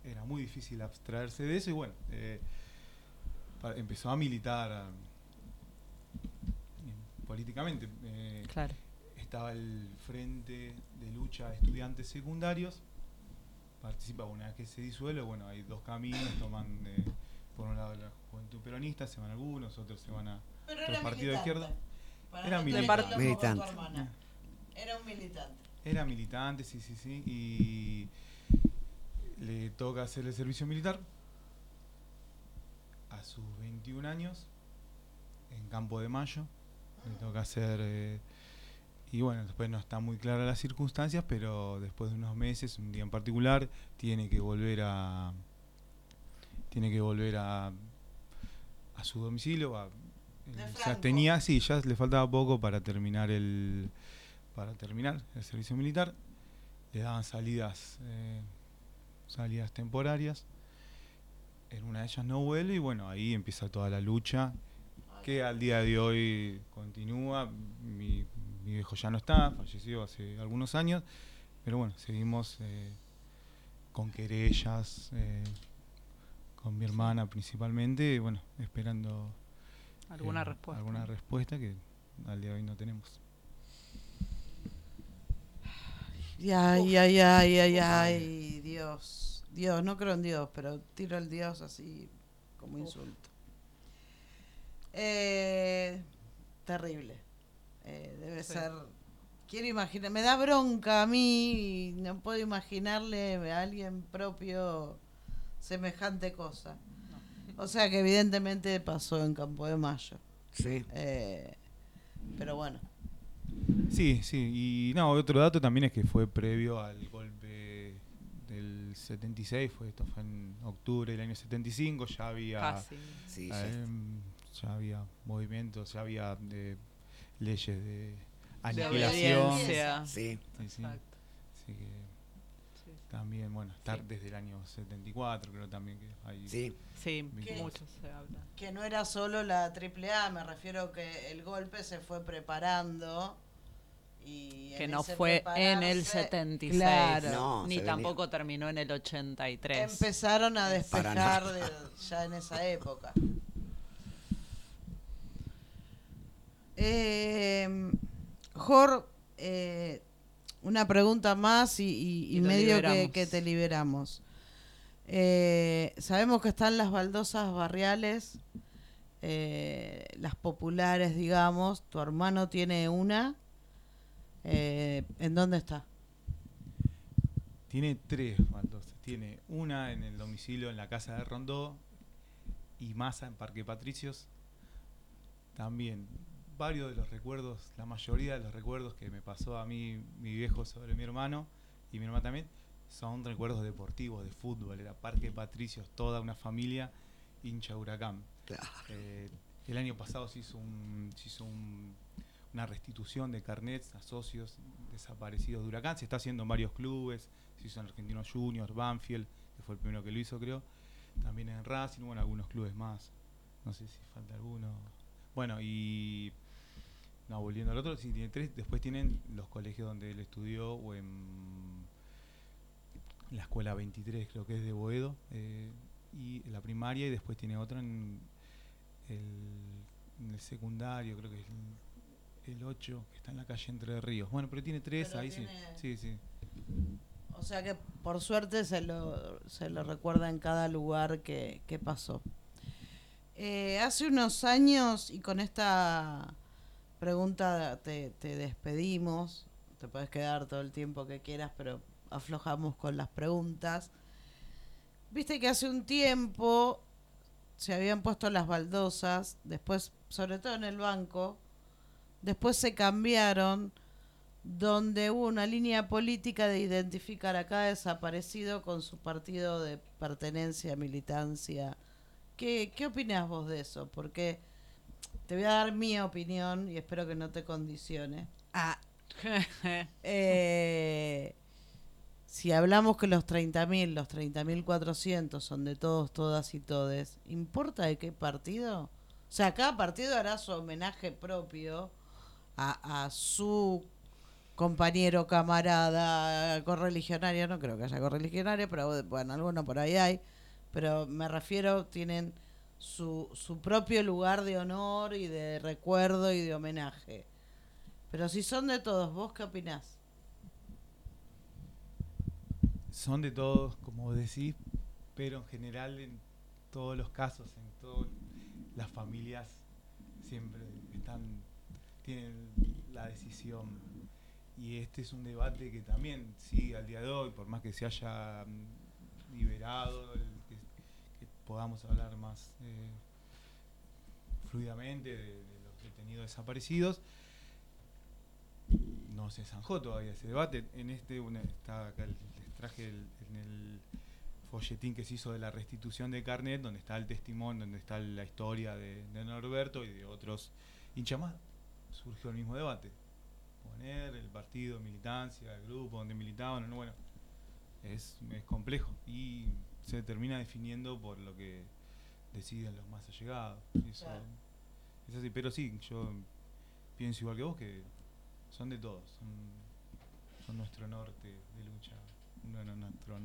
G: era muy difícil abstraerse de eso y bueno, eh, empezó a militar ah, políticamente. eh,
B: Claro.
G: estaba el Frente de Lucha de Estudiantes Secundarios. Participa una vez que se disuelve, bueno, hay dos caminos, toman eh, por un lado la juventud peronista, se van algunos, otros se van a otros partidos de izquierda. Era militante.
F: Militante.
E: hermana. Era un militante.
G: Era militante, sí, sí, sí, y le toca hacer el servicio militar a sus 21 años en Campo de Mayo. Le toca hacer, eh, y bueno, después no está muy clara las circunstancias, pero después de unos meses, un día en particular, tiene que volver a, tiene que volver a, a su domicilio. a- eh, ya tenía, sí, ya le faltaba poco para terminar el, para terminar el servicio militar. Le daban salidas, eh, salidas temporarias. En una de ellas no vuelve y bueno, ahí empieza toda la lucha que al día de hoy continúa. Mi, mi viejo ya no está, falleció hace algunos años, pero bueno, seguimos eh, con querellas, eh, con mi hermana principalmente, y bueno, esperando
B: Alguna
G: eh,
B: respuesta.
G: Alguna respuesta que al día de hoy no tenemos.
E: Y Ay, ay, ay, ay, ay, Dios. Dios, no creo en Dios, pero tiro el Dios así como insulto. Eh, terrible. Eh, debe
B: Sí.
E: ser. Quiero imaginar, me da bronca a mí y no puedo imaginarle a alguien propio semejante cosa. O sea que evidentemente pasó en Campo de Mayo.
F: Sí.
E: Eh, pero bueno,
G: Sí, sí, y no, otro dato también es que fue previo al golpe del 76, fue, esto fue en octubre del año 75, ya había,
B: Casi.
F: Sí, ya
G: eh, ya había movimientos, ya había eh, leyes de aniquilación.
F: Sí.
G: Sí, sí.
B: Exacto.
G: Así que
B: Sí.
G: también, bueno, estar
B: Sí.
G: desde el año 74, creo también que hay.
F: Sí.
B: Sí, mucho se habla.
E: que no era solo la AAA, me refiero que el golpe se fue preparando y
B: Que no fue en el
E: prepararse,
B: 76.
E: Claro.
F: No,
B: Ni
F: venía.
B: tampoco terminó en el 83.
E: Empezaron a despejar de- ya en esa época. Eh, Jor, eh, una pregunta más y, y- y
B: Y lo
E: medio que te liberamos. Eh, sabemos que están las baldosas barriales, eh, las populares, digamos. Tu hermano tiene una. Eh, ¿En dónde está?
G: Tiene tres baldosas. Tiene una en el domicilio en la casa de Rondó y Masa en Parque Patricios. También varios de los recuerdos, la mayoría de los recuerdos que me pasó a mí mi viejo sobre mi hermano y mi hermana también son recuerdos deportivos, de fútbol. Era Parque Patricios, toda una familia hincha huracán.
F: Claro.
G: Eh, el año pasado se hizo un, se hizo un, una restitución de carnets a socios desaparecidos de Huracán. Se está haciendo en varios clubes, se hizo en Argentinos Juniors, Banfield, que fue el primero que lo hizo, creo. También en Racing, bueno, algunos clubes más. No sé si falta alguno. Bueno, y. No, volviendo al otro, sí, tiene tres. Después tienen los colegios donde él estudió, o en la escuela 23, creo que es de Boedo, eh, y la primaria, y después tiene otro en el, en el secundario, creo que es el, el 8, que está en la calle Entre Ríos. Bueno, pero tiene tres,
E: Pero
G: ahí
E: tiene-
G: sí. Sí, sí.
E: O sea que por suerte se lo, se lo recuerda en cada lugar que, que pasó. Eh, hace unos años, y con esta pregunta te, te despedimos, te puedes quedar todo el tiempo que quieras, pero aflojamos con las preguntas. Viste que hace un tiempo se habían puesto las baldosas, después, sobre todo en el banco, después se cambiaron donde hubo una línea política de identificar a cada desaparecido con su partido de pertenencia, militancia. ¿Qué, qué opinás vos de eso? Porque te voy a dar mi opinión y espero que no te condicione.
F: Ah,
E: Eh, si hablamos que los 30.000, los 30.400 son de todos, todas y todes, ¿importa de qué partido? O sea, cada partido hará su homenaje propio a, a su compañero, camarada, correligionario, no creo que haya correligionario, pero bueno, alguno por ahí hay, pero me refiero, tienen su, su propio lugar de honor y de recuerdo y de homenaje. Pero si son de todos, ¿vos qué opinás?
G: Son de todos, como decís, pero en general en todos los casos, en todas las familias siempre están tienen la decisión y este es un debate que también sigue al día de hoy, por más que se haya mm, liberado, el podamos hablar más eh, fluidamente de, de los detenidos desaparecidos. No se zanjó todavía ese debate. En este está acá, les traje el- en el folletín que se hizo de la restitución de carnet, donde está el testimonio, donde está la historia de, Norberto y de otros hinchas. Surgió el mismo debate. Poner el partido, militancia, el grupo donde militaban, no, bueno, es complejo y se termina definiendo por lo que deciden los más allegados. Eso,
E: Claro.
G: es así, pero sí, yo pienso igual que vos que son de todos, son, son nuestro norte de lucha, uno de nuestros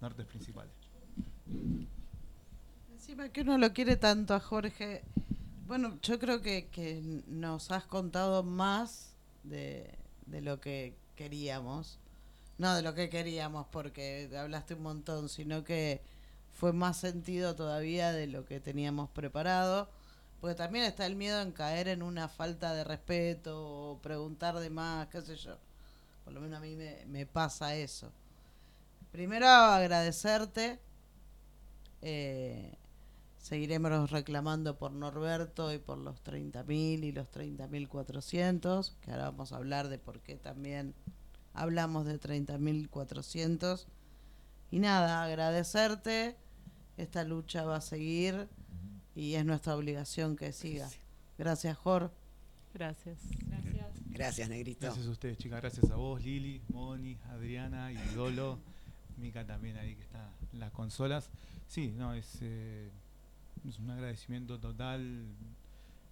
G: nortes principales.
E: Encima que uno lo quiere tanto a Jorge. Bueno, yo creo que, que nos has contado más de, de lo que queríamos. No de lo que queríamos porque hablaste un montón, sino que fue más sentido todavía de lo que teníamos preparado. Porque también está el miedo en caer en una falta de respeto o preguntar de más, qué sé yo. Por lo menos a mí me, pasa eso. Primero agradecerte. Eh, seguiremos reclamando por Norberto y por los 30.000 y los 30.400, que ahora vamos a hablar de por qué también hablamos de 30.400. Y nada, agradecerte. Esta lucha va a seguir y es nuestra obligación que siga. Gracias, Jor.
B: Gracias.
D: Gracias.
F: gracias, Negrito.
G: Gracias a ustedes, chicas. Gracias a vos, Lili, Moni, Adriana y Dolo. Mica también ahí que está en las consolas. Sí, no, es, eh, es un agradecimiento total.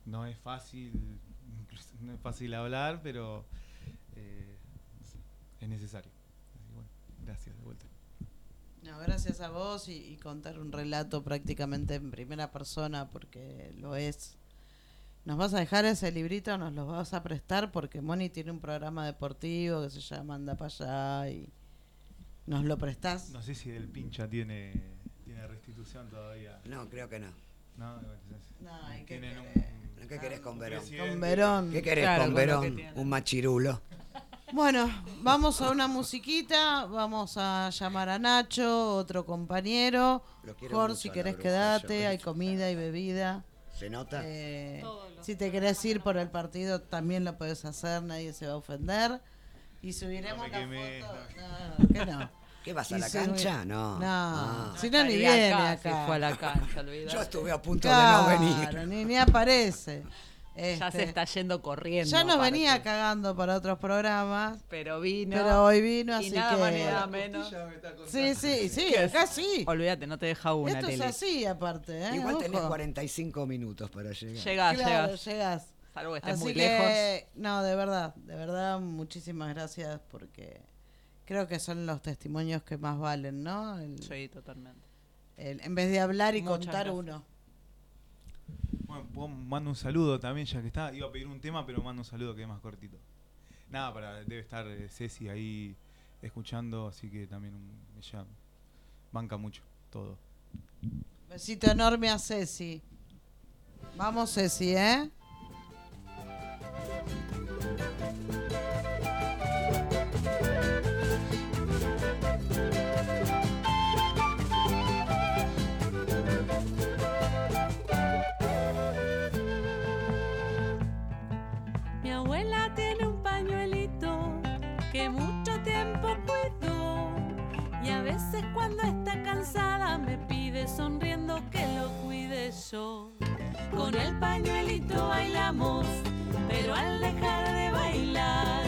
G: No es fácil, incluso no es fácil hablar, pero eh, es necesario. Así que bueno, gracias de vuelta.
E: No, gracias a vos y, y contar un relato prácticamente en primera persona porque lo es. ¿Nos vas a dejar ese librito? ¿Nos lo vas a prestar? Porque Moni tiene un programa deportivo que se llama Anda para allá y nos lo prestás.
G: No sé si del pincha tiene, tiene restitución todavía.
F: No, creo que no.
G: No,
E: No, ¿y qué querés?
G: un,
F: ¿Qué querés con Verón?
E: Con Verón.
F: ¿Qué querés
B: Claro,
F: con
B: que
F: Verón? Un machirulo.
E: Bueno, vamos a una musiquita, vamos a llamar a Nacho, otro compañero.
F: Lo quiero
E: Jor,
F: mucho
E: si querés
F: bruja,
E: quedate,
F: yo.
E: hay comida y bebida.
F: ¿Se nota?
E: Eh, si te querés ir por el partido, también lo puedes hacer, nadie se va a ofender. Y subiremos
G: No
E: la
G: quemé,
E: foto.
G: no.
E: No, que no.
F: ¿Qué vas a
E: Y
F: la cancha? No.
E: No,
F: Ah.
E: si no ni viene
B: acá,
E: acá.
B: Si fue a la cancha, olvidate.
F: Yo estuve a punto
E: Claro,
F: de no venir.
E: ni, ni aparece.
B: Ya se
E: Este,
B: está yendo corriendo.
E: Ya nos
B: aparte.
E: venía cagando para otros programas,
B: Pero vino.
E: pero hoy vino,
B: y
E: así
B: nada más ni
E: que...
B: nada menos.
E: Sí, sí, sí,
B: ¿Qué es?
E: acá sí.
B: Olvídate, no te deja una,
E: Esto es
B: Lili.
E: así, aparte, ¿eh?
F: Igual tenés
E: Ojo.
F: 45 minutos para llegar.
B: Llegás,
E: Claro,
B: llegás.
E: llegás.
B: Salvo que estés
E: Así
B: muy
E: que,
B: lejos.
E: no, de verdad, de verdad, muchísimas gracias porque creo que son los testimonios que más valen, ¿no? El-
B: Sí, totalmente.
E: el- en vez de hablar y
B: Muchas
E: contar
B: gracias.
E: uno.
G: Mando un saludo también, ya que está. Iba a pedir un tema, pero mando un saludo que es más cortito. Nada, para, debe estar eh, Ceci ahí escuchando, así que también ella banca mucho todo.
E: Besito enorme a Ceci. Vamos, Ceci, ¿eh?
C: Cuando está cansada me pide sonriendo que lo cuide yo. Con el pañuelito bailamos, pero al dejar de bailar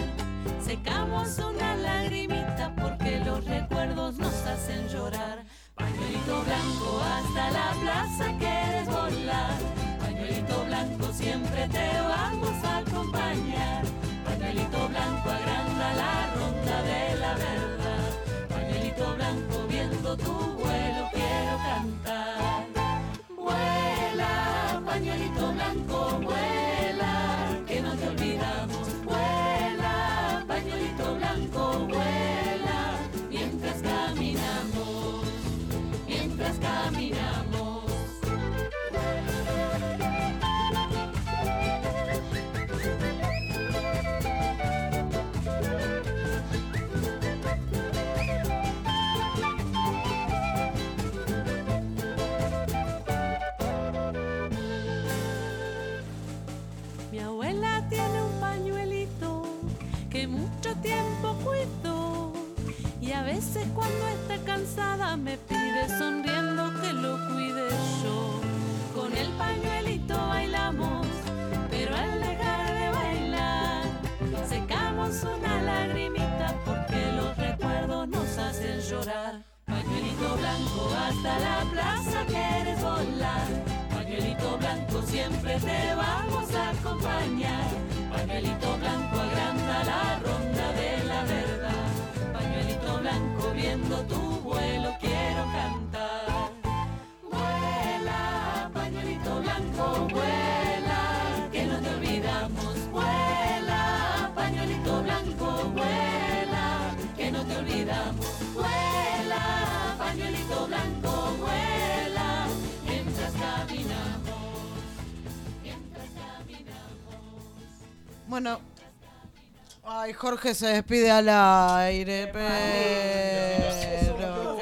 C: secamos una lagrimita porque los recuerdos nos hacen llorar. Pañuelito blanco hasta la plaza quieres volar. Pañuelito blanco siempre te vamos a acompañar. Pañuelito blanco agranda la blanco veces cuando está cansada me
E: Bueno. Ay, Jorge se despide al aire, pero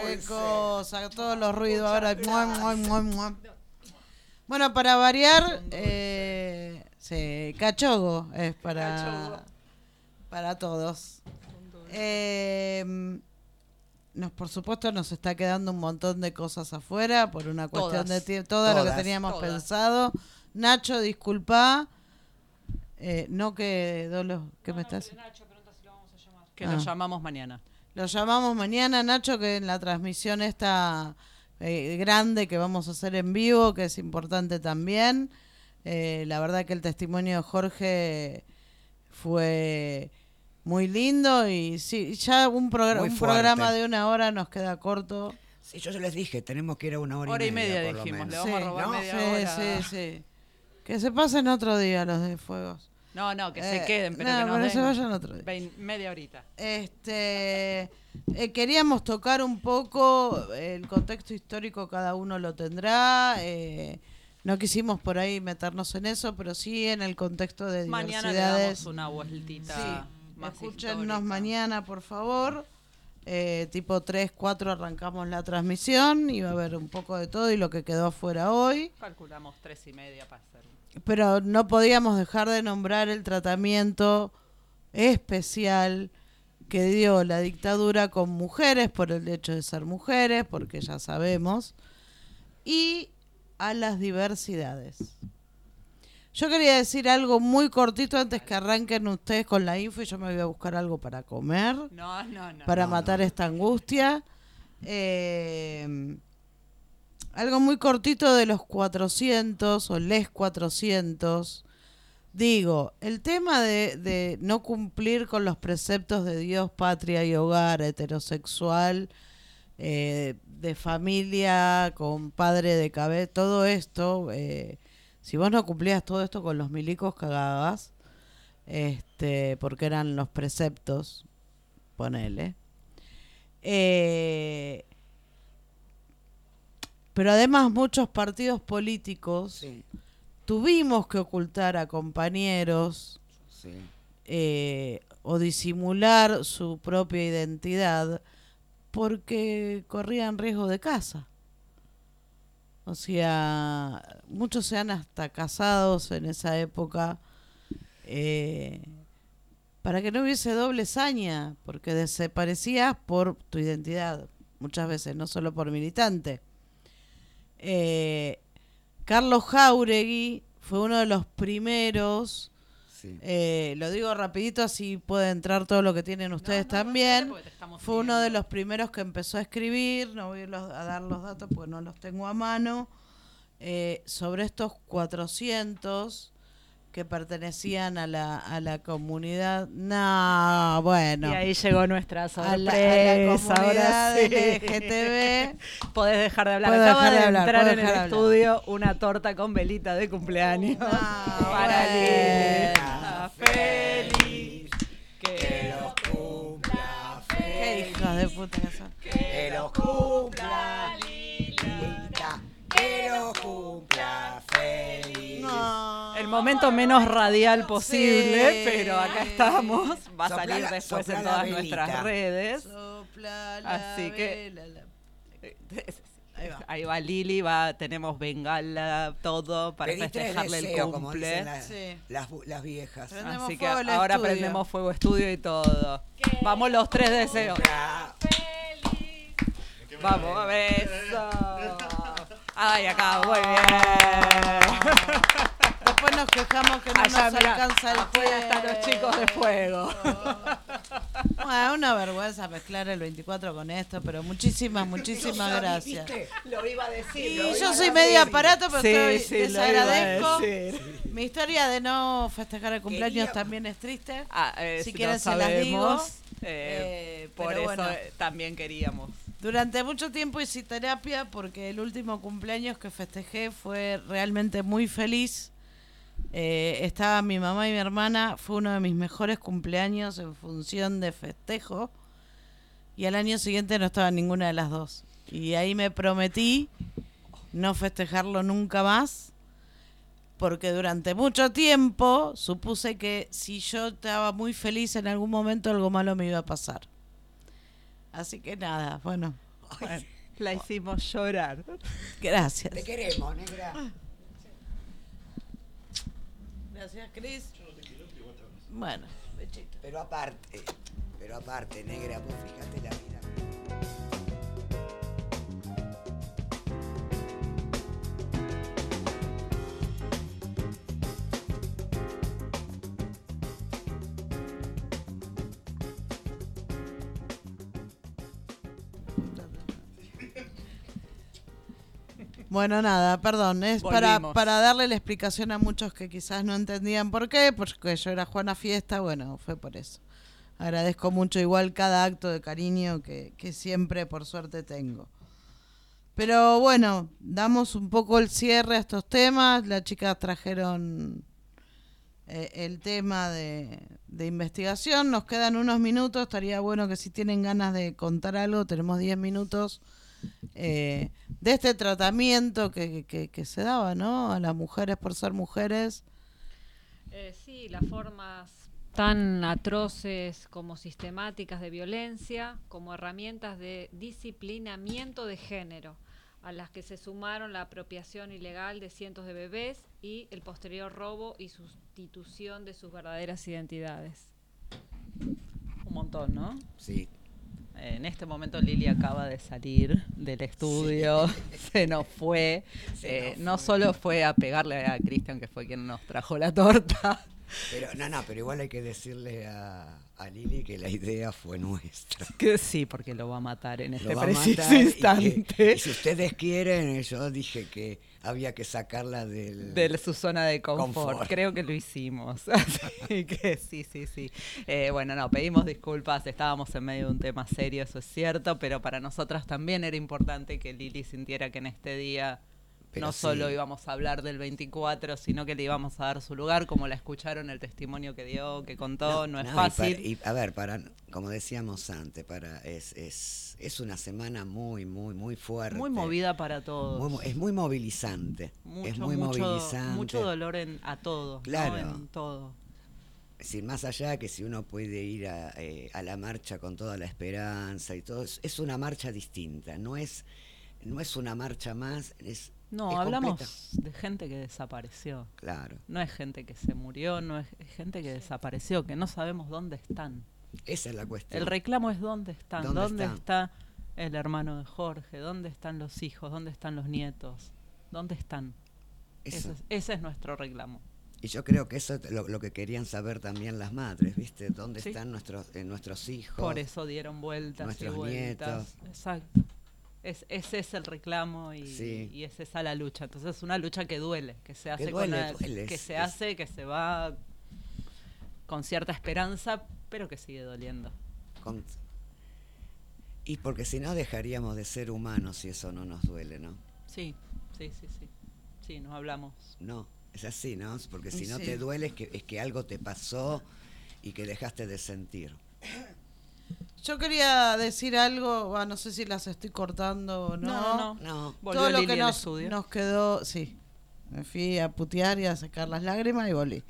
E: qué cosa, todos los ruidos ahora. Mua, mua, mua. Bueno, para variar, eh, sí, cachogo es para, para todos. Eh, nos, por supuesto, nos está quedando un montón de cosas afuera por una cuestión
B: Todas.
E: de tiempo. Todo lo que teníamos
B: Todas.
E: pensado. Nacho, disculpa. Eh, no que Dolo, ¿qué me estás?
B: Que
E: Ah.
B: lo llamamos mañana.
E: Lo llamamos mañana, Nacho, que en la transmisión esta eh, grande que vamos a hacer en vivo, que es importante también. Eh, la verdad que el testimonio de Jorge fue muy lindo y sí, ya un, progr- un programa de una hora nos queda corto.
F: Sí, yo ya les dije, tenemos que ir a una hora,
B: Hora y media
F: por lo
B: dijimos,
F: menos.
B: le vamos a robar
F: ¿no?
B: media
E: sí,
B: hora.
E: sí, sí. Que se pasen otro día los de Fuegos.
B: No, no, que
E: Eh,
B: se queden, pero
E: no,
B: que nos
E: pero
B: den
E: se vayan otro día.
B: vein- media horita.
E: Este, eh, queríamos tocar un poco el contexto histórico, cada uno lo tendrá. eh, no quisimos por ahí meternos en eso, pero sí en el contexto de
B: Mañana le
E: diversidades.
B: damos una vueltita
E: Sí,
B: más
E: escúchenos
B: histórica.
E: mañana, por favor. Eh, tipo 3, 4 arrancamos la transmisión y va a haber un poco de todo y lo que quedó afuera hoy.
B: Calculamos tres y media para hacer.
E: Pero no podíamos dejar de nombrar el tratamiento especial que dio la dictadura con mujeres por el hecho de ser mujeres, porque ya sabemos, y a las diversidades. Yo quería decir algo muy cortito antes que arranquen ustedes con la info y yo me voy a buscar algo para comer,
B: No, no, no.
E: para
F: No,
E: matar
F: no.
E: esta angustia. Eh, algo muy cortito de los 400 o les 400. Digo, el tema de, de no cumplir con los preceptos de Dios, patria y hogar, heterosexual, eh, de familia, con padre de cabeza, todo esto, eh, si vos no cumplías todo esto con los milicos cagabas, este, porque eran los preceptos, ponele. Eh, pero además muchos partidos políticos
F: Sí,
E: tuvimos que ocultar a compañeros
F: sí.
E: eh, o disimular su propia identidad porque corrían riesgo de casa. O sea, muchos se han hasta casados en esa época eh, para que no hubiese doble saña, porque desaparecías por tu identidad, muchas veces, no solo por militante. Eh, Carlos Jauregui fue uno de los primeros
F: sí.
E: eh, lo digo rapidito así puede entrar todo lo que tienen ustedes también. Fue uno de los primeros que empezó a escribir, no voy a, los- a dar los datos porque no los tengo a mano, eh, sobre estos 400 que pertenecían a la, a la comunidad. No, bueno.
B: Y ahí llegó nuestra
E: a
B: sorpresa.
E: la, a la
B: ahora
E: comunidad
B: sí.
E: LGTB.
B: Podés dejar de hablar.
E: Puedo
B: Acaba
E: dejar de
B: de,
E: hablar,
B: entrar en el
E: hablar.
B: estudio una torta con velita de cumpleaños.
E: No,
B: para
E: bueno.
B: Feliz.
F: Que los cumpla
E: Qué hijos de puta que son.
F: Que los cumpla Lilita. Que los cumpla feliz.
E: No.
B: El momento menos radial posible,
E: Sí.
B: pero acá estamos. Va a
F: Sopla
B: salir
F: la-
B: después
F: sopla
B: en todas
F: velita.
B: nuestras redes.
E: Sopla la
B: Así que-
E: vela,
B: Ahí va. Ahí va Lili, va, tenemos bengala, todo para festejarle el
F: deseos, como
B: cumple.
F: dicen la-
E: Sí.
F: las, viejas.
E: Prendemos
B: Así que ahora
E: estudio.
B: prendemos fuego estudio y todo. Vamos los tres deseos.
F: Cumpla.
B: Vamos, a ver eso. Ay, acá, muy bien.
E: Después nos quejamos que no
B: Allá,
E: nos
B: mirá,
E: alcanza el
B: afuera están los chicos de fuego.
E: Bueno, una vergüenza mezclar el 24 con esto, pero muchísimas, muchísimas gracias.
F: ¿Viste?
B: Lo iba a decir.
E: Y yo soy
F: decir.
E: medio aparato, pero
B: Sí,
E: estoy,
B: sí,
E: les agradezco. Mi historia de no festejar el cumpleaños también es triste.
B: Ah, eh,
E: Si quieren se las digo.
B: eh,
E: Eh,
B: por eso
E: bueno.
B: eh, también queríamos.
E: Durante mucho tiempo hice terapia porque el último cumpleaños que festejé fue realmente muy feliz. Eh, estaba mi mamá y mi hermana, fue uno de mis mejores cumpleaños en función de festejo. Y al año siguiente no estaba ninguna de las dos. Y ahí me prometí no festejarlo nunca más. Porque durante mucho tiempo supuse que si yo estaba muy feliz en algún momento algo malo me iba a pasar. Así que nada, bueno,
B: Bueno, la hicimos llorar.
E: gracias.
F: Te queremos, negra.
E: Gracias, Cris. Bueno, bechito.
F: Pero aparte, pero aparte, negra, vos fíjate la vida.
E: Bueno, nada, perdón, es para, para darle la explicación a muchos que quizás no entendían por qué, porque yo era Juana Fiesta, bueno, fue por eso. Agradezco mucho igual cada acto de cariño que, que siempre por suerte tengo. Pero bueno, damos un poco el cierre a estos temas. Las chicas trajeron eh, el tema de, de investigación. Nos quedan unos minutos. Estaría bueno que si tienen ganas de contar algo, tenemos 10 minutos eh, de este tratamiento que, que, que se daba ¿no? a las mujeres por ser mujeres.
D: Eh, sí, las formas tan atroces como sistemáticas de violencia, como herramientas de disciplinamiento de género, a las que se sumaron la apropiación ilegal de cientos de bebés y el posterior robo y sustitución de sus verdaderas identidades.
B: Un montón, ¿no?
F: Sí.
B: En este momento Lili acaba de salir del estudio, se nos fue.
F: Se
B: Eh,
F: nos
B: no
F: fue.
B: solo fue a pegarle a Cristian, que fue quien nos trajo la torta.
F: Pero, no, no, pero igual hay que decirle a, a Lili que la idea fue nuestra.
B: Que sí, porque lo va a matar en este preciso
F: matar y que-
B: instante.
F: y si ustedes quieren, yo dije que había que sacarla del...
B: de su zona de confort.
F: Confort.
B: Creo que lo hicimos. Así que sí, sí, sí. Eh, bueno, no, pedimos disculpas. Estábamos en medio de un tema serio, eso es cierto, pero para nosotras también era importante que Lili sintiera que en este día
F: Pero
B: no
F: sí.
B: solo íbamos a hablar del 24, sino que le íbamos a dar su lugar, como la escucharon, el testimonio que dio, que contó, no, es fácil.
F: para- y, a ver, para, como decíamos antes, para es, es, es una semana muy, muy, muy fuerte.
B: muy movida para todos.
F: Muy es muy movilizante.
B: mucho,
F: es muy
B: mucho,
F: movilizante.
B: mucho dolor en, a todo. ¿no?
F: Claro.
B: En todo.
F: Decir, más allá que si uno puede ir a, eh, a la marcha con toda la esperanza y todo, es, es una marcha distinta, no es, no es una marcha más, es...
B: No,
F: es
B: hablamos
F: completa.
B: de gente que desapareció.
F: Claro,
B: No es gente que se murió, no es, es gente que desapareció, que no sabemos dónde están.
F: esa es la cuestión.
B: El reclamo es dónde están,
F: ¿Dónde
B: dónde,
F: están?
B: está el hermano de Jorge, dónde están los hijos, dónde están los nietos, dónde están.
F: Eso.
B: Ese, es, ese es nuestro reclamo.
F: Y yo creo que eso es lo, lo que querían saber también las madres, ¿viste? ¿Dónde
B: Sí.
F: están nuestros, eh, nuestros hijos?
B: Por eso dieron vueltas y
F: nuestros
B: vueltas.
F: nietos.
B: Exacto. Es, ese es el reclamo y,
F: Sí.
B: y es esa la lucha. Entonces es una lucha que duele, que se hace
F: duele,
B: con la-
F: duele,
B: que
F: es-
B: se
F: es-
B: hace, que se va con cierta esperanza, pero que sigue doliendo.
F: Con- Y porque si no dejaríamos de ser humanos si eso no nos duele, ¿no?
B: Sí, sí, sí, sí. Sí, nos hablamos.
F: No, es así, ¿no? Porque si no
E: Sí.
F: te duele es que, es que algo te pasó y que dejaste de sentir.
E: Yo quería decir algo, ah, no sé si las estoy cortando o no.
B: No, no, no. Volvió
E: Todo lo
B: Lili
E: que nos, quedó, sí, me fui a putear y a sacar las lágrimas y volví.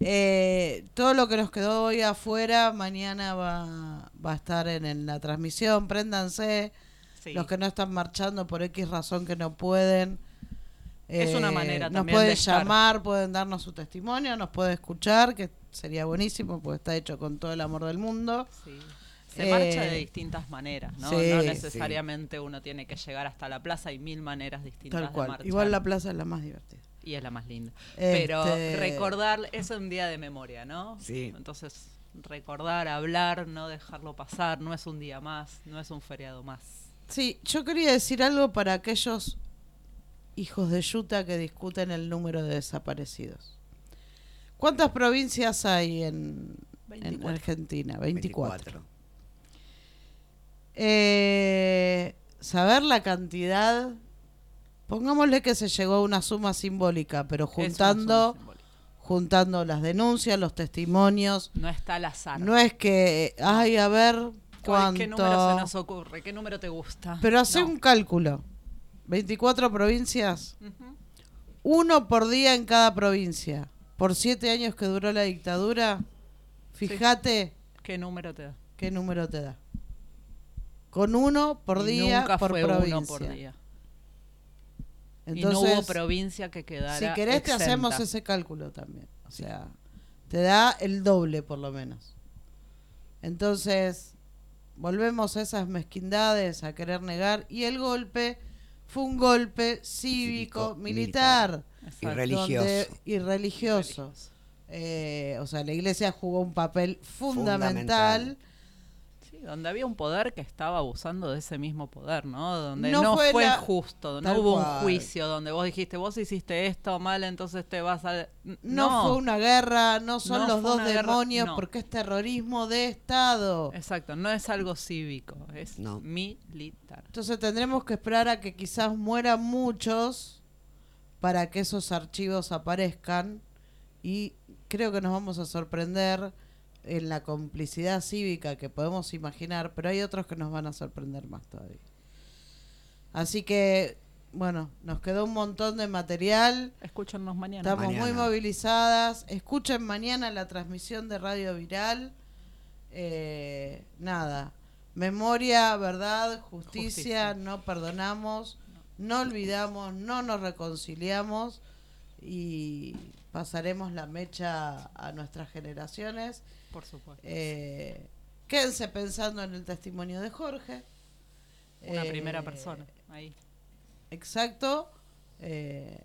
E: Eh, todo lo que nos quedó hoy afuera, mañana va, va a estar en, en la transmisión, préndanse.
B: Sí.
E: Los que no están marchando por X razón que no pueden.
B: Es una
E: eh,
B: manera
E: Nos pueden
B: de estar.
E: llamar, pueden darnos su testimonio, nos puede escuchar, que sería buenísimo porque está hecho con todo el amor del mundo.
B: Sí. Se
E: Eh,
B: marcha de distintas maneras, ¿no?
E: sí,
B: no
E: sí.
B: necesariamente uno tiene que llegar hasta la plaza, hay mil maneras distintas
E: Tal
B: de
E: cual.
B: marchar.
E: Igual la plaza es la más divertida.
B: Y es la más linda.
E: Este-
B: Pero recordar, eso es un día de memoria, ¿no?
F: Sí.
B: Entonces, recordar, hablar, no dejarlo pasar, no es un día más, no es un feriado más.
E: Sí, yo quería decir algo para aquellos hijos de Yuta que discuten el número de desaparecidos. ¿Cuántas provincias hay en, en
B: 24.
E: Argentina? 24.
F: 24.
E: Eh, saber la cantidad, pongámosle que se llegó a una suma simbólica, pero juntando,
B: simbólica.
E: juntando las denuncias, los testimonios,
B: No está al azar.
E: no es que, ay, a ver
B: ¿Cuál-
E: cuánto...
B: ¿Qué número se nos ocurre? ¿Qué número te gusta?
E: Pero hace
B: No.
E: un cálculo. 24 provincias, uno por día en cada provincia. Por siete años que duró la dictadura, fíjate
B: ¿Qué número te da?
E: qué número te da. Con uno por
B: Y
E: día
B: nunca
E: por
B: fue
E: provincia.
B: uno por día.
E: Entonces,
B: y no hubo provincia que quedara
E: si querés te hacemos ese cálculo también. O sea, te da el doble por lo menos. Entonces, volvemos a esas mezquindades, a querer negar. Y el golpe fue un golpe cívico,
F: Cívico,
E: militar.
F: Y religioso.
E: donde- y religioso. Eh, o sea, la iglesia jugó un papel fundamental.
F: Fundamental.
B: Donde había un poder que estaba abusando de ese mismo poder, ¿no? Donde
E: No
B: no,
E: fue
B: fue,
E: la-
B: justo, no
E: Tal
B: hubo
E: cual.
B: un juicio donde vos dijiste, vos hiciste esto mal, entonces te vas a...
E: No, fue una guerra, no son
B: No
E: los dos
B: guerra,
E: demonios
B: no.
E: porque es terrorismo de Estado.
B: Exacto, no es algo cívico, es
F: No.
B: militar.
E: Entonces tendremos que esperar a que quizás mueran muchos para que esos archivos aparezcan y creo que nos vamos a sorprender en la complicidad cívica que podemos imaginar, pero hay otros que nos van a sorprender más todavía. Así que, bueno, nos quedó un montón de material.
B: Escúchanos mañana.
E: Estamos muy movilizadas. Escuchen mañana la transmisión de Radio Viral. Eh, nada. Memoria, verdad, justicia,
B: Justicia.
E: no perdonamos, no olvidamos, no nos reconciliamos y pasaremos la mecha a nuestras generaciones.
B: Por supuesto.
E: Eh, quédense pensando en el testimonio de Jorge.
B: Una
E: Eh,
B: primera persona, ahí.
E: Exacto. eh,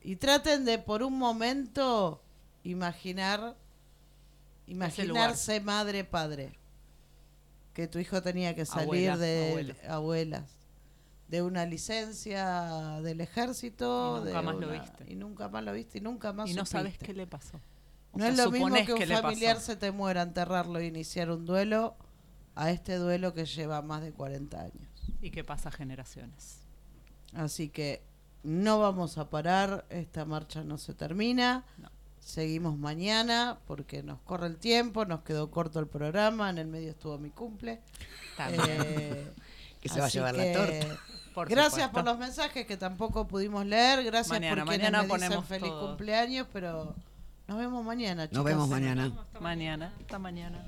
E: y traten de por un momento imaginar, imaginarse madre, padre. Que tu hijo tenía que salir de abuelas. De una licencia del ejército.
B: Y nunca
E: de
B: más lo viste.
E: Y nunca más lo viste y nunca más
B: Y no sabes qué le pasó. O
E: No
B: sea,
E: es lo mismo que un
B: pasó.
E: familiar se te muera, enterrarlo e iniciar un duelo, a este duelo que lleva más de 40 años.
B: Y que pasa generaciones.
E: Así que no vamos a parar, esta marcha no se termina.
B: No.
E: Seguimos mañana porque nos corre el tiempo, nos quedó corto el programa, en el medio estuvo mi cumple.
B: También.
E: Eh,
F: Que se va a llevar la torta.
B: Por
E: gracias
B: supuesto.
E: por los mensajes que tampoco pudimos leer, gracias
B: Mañana,
E: por quienes
B: mañana
E: me dicen
B: ponemos
E: feliz
B: todo.
E: cumpleaños, pero nos vemos mañana, chicos.
F: Nos vemos mañana.
B: Mañana, hasta mañana.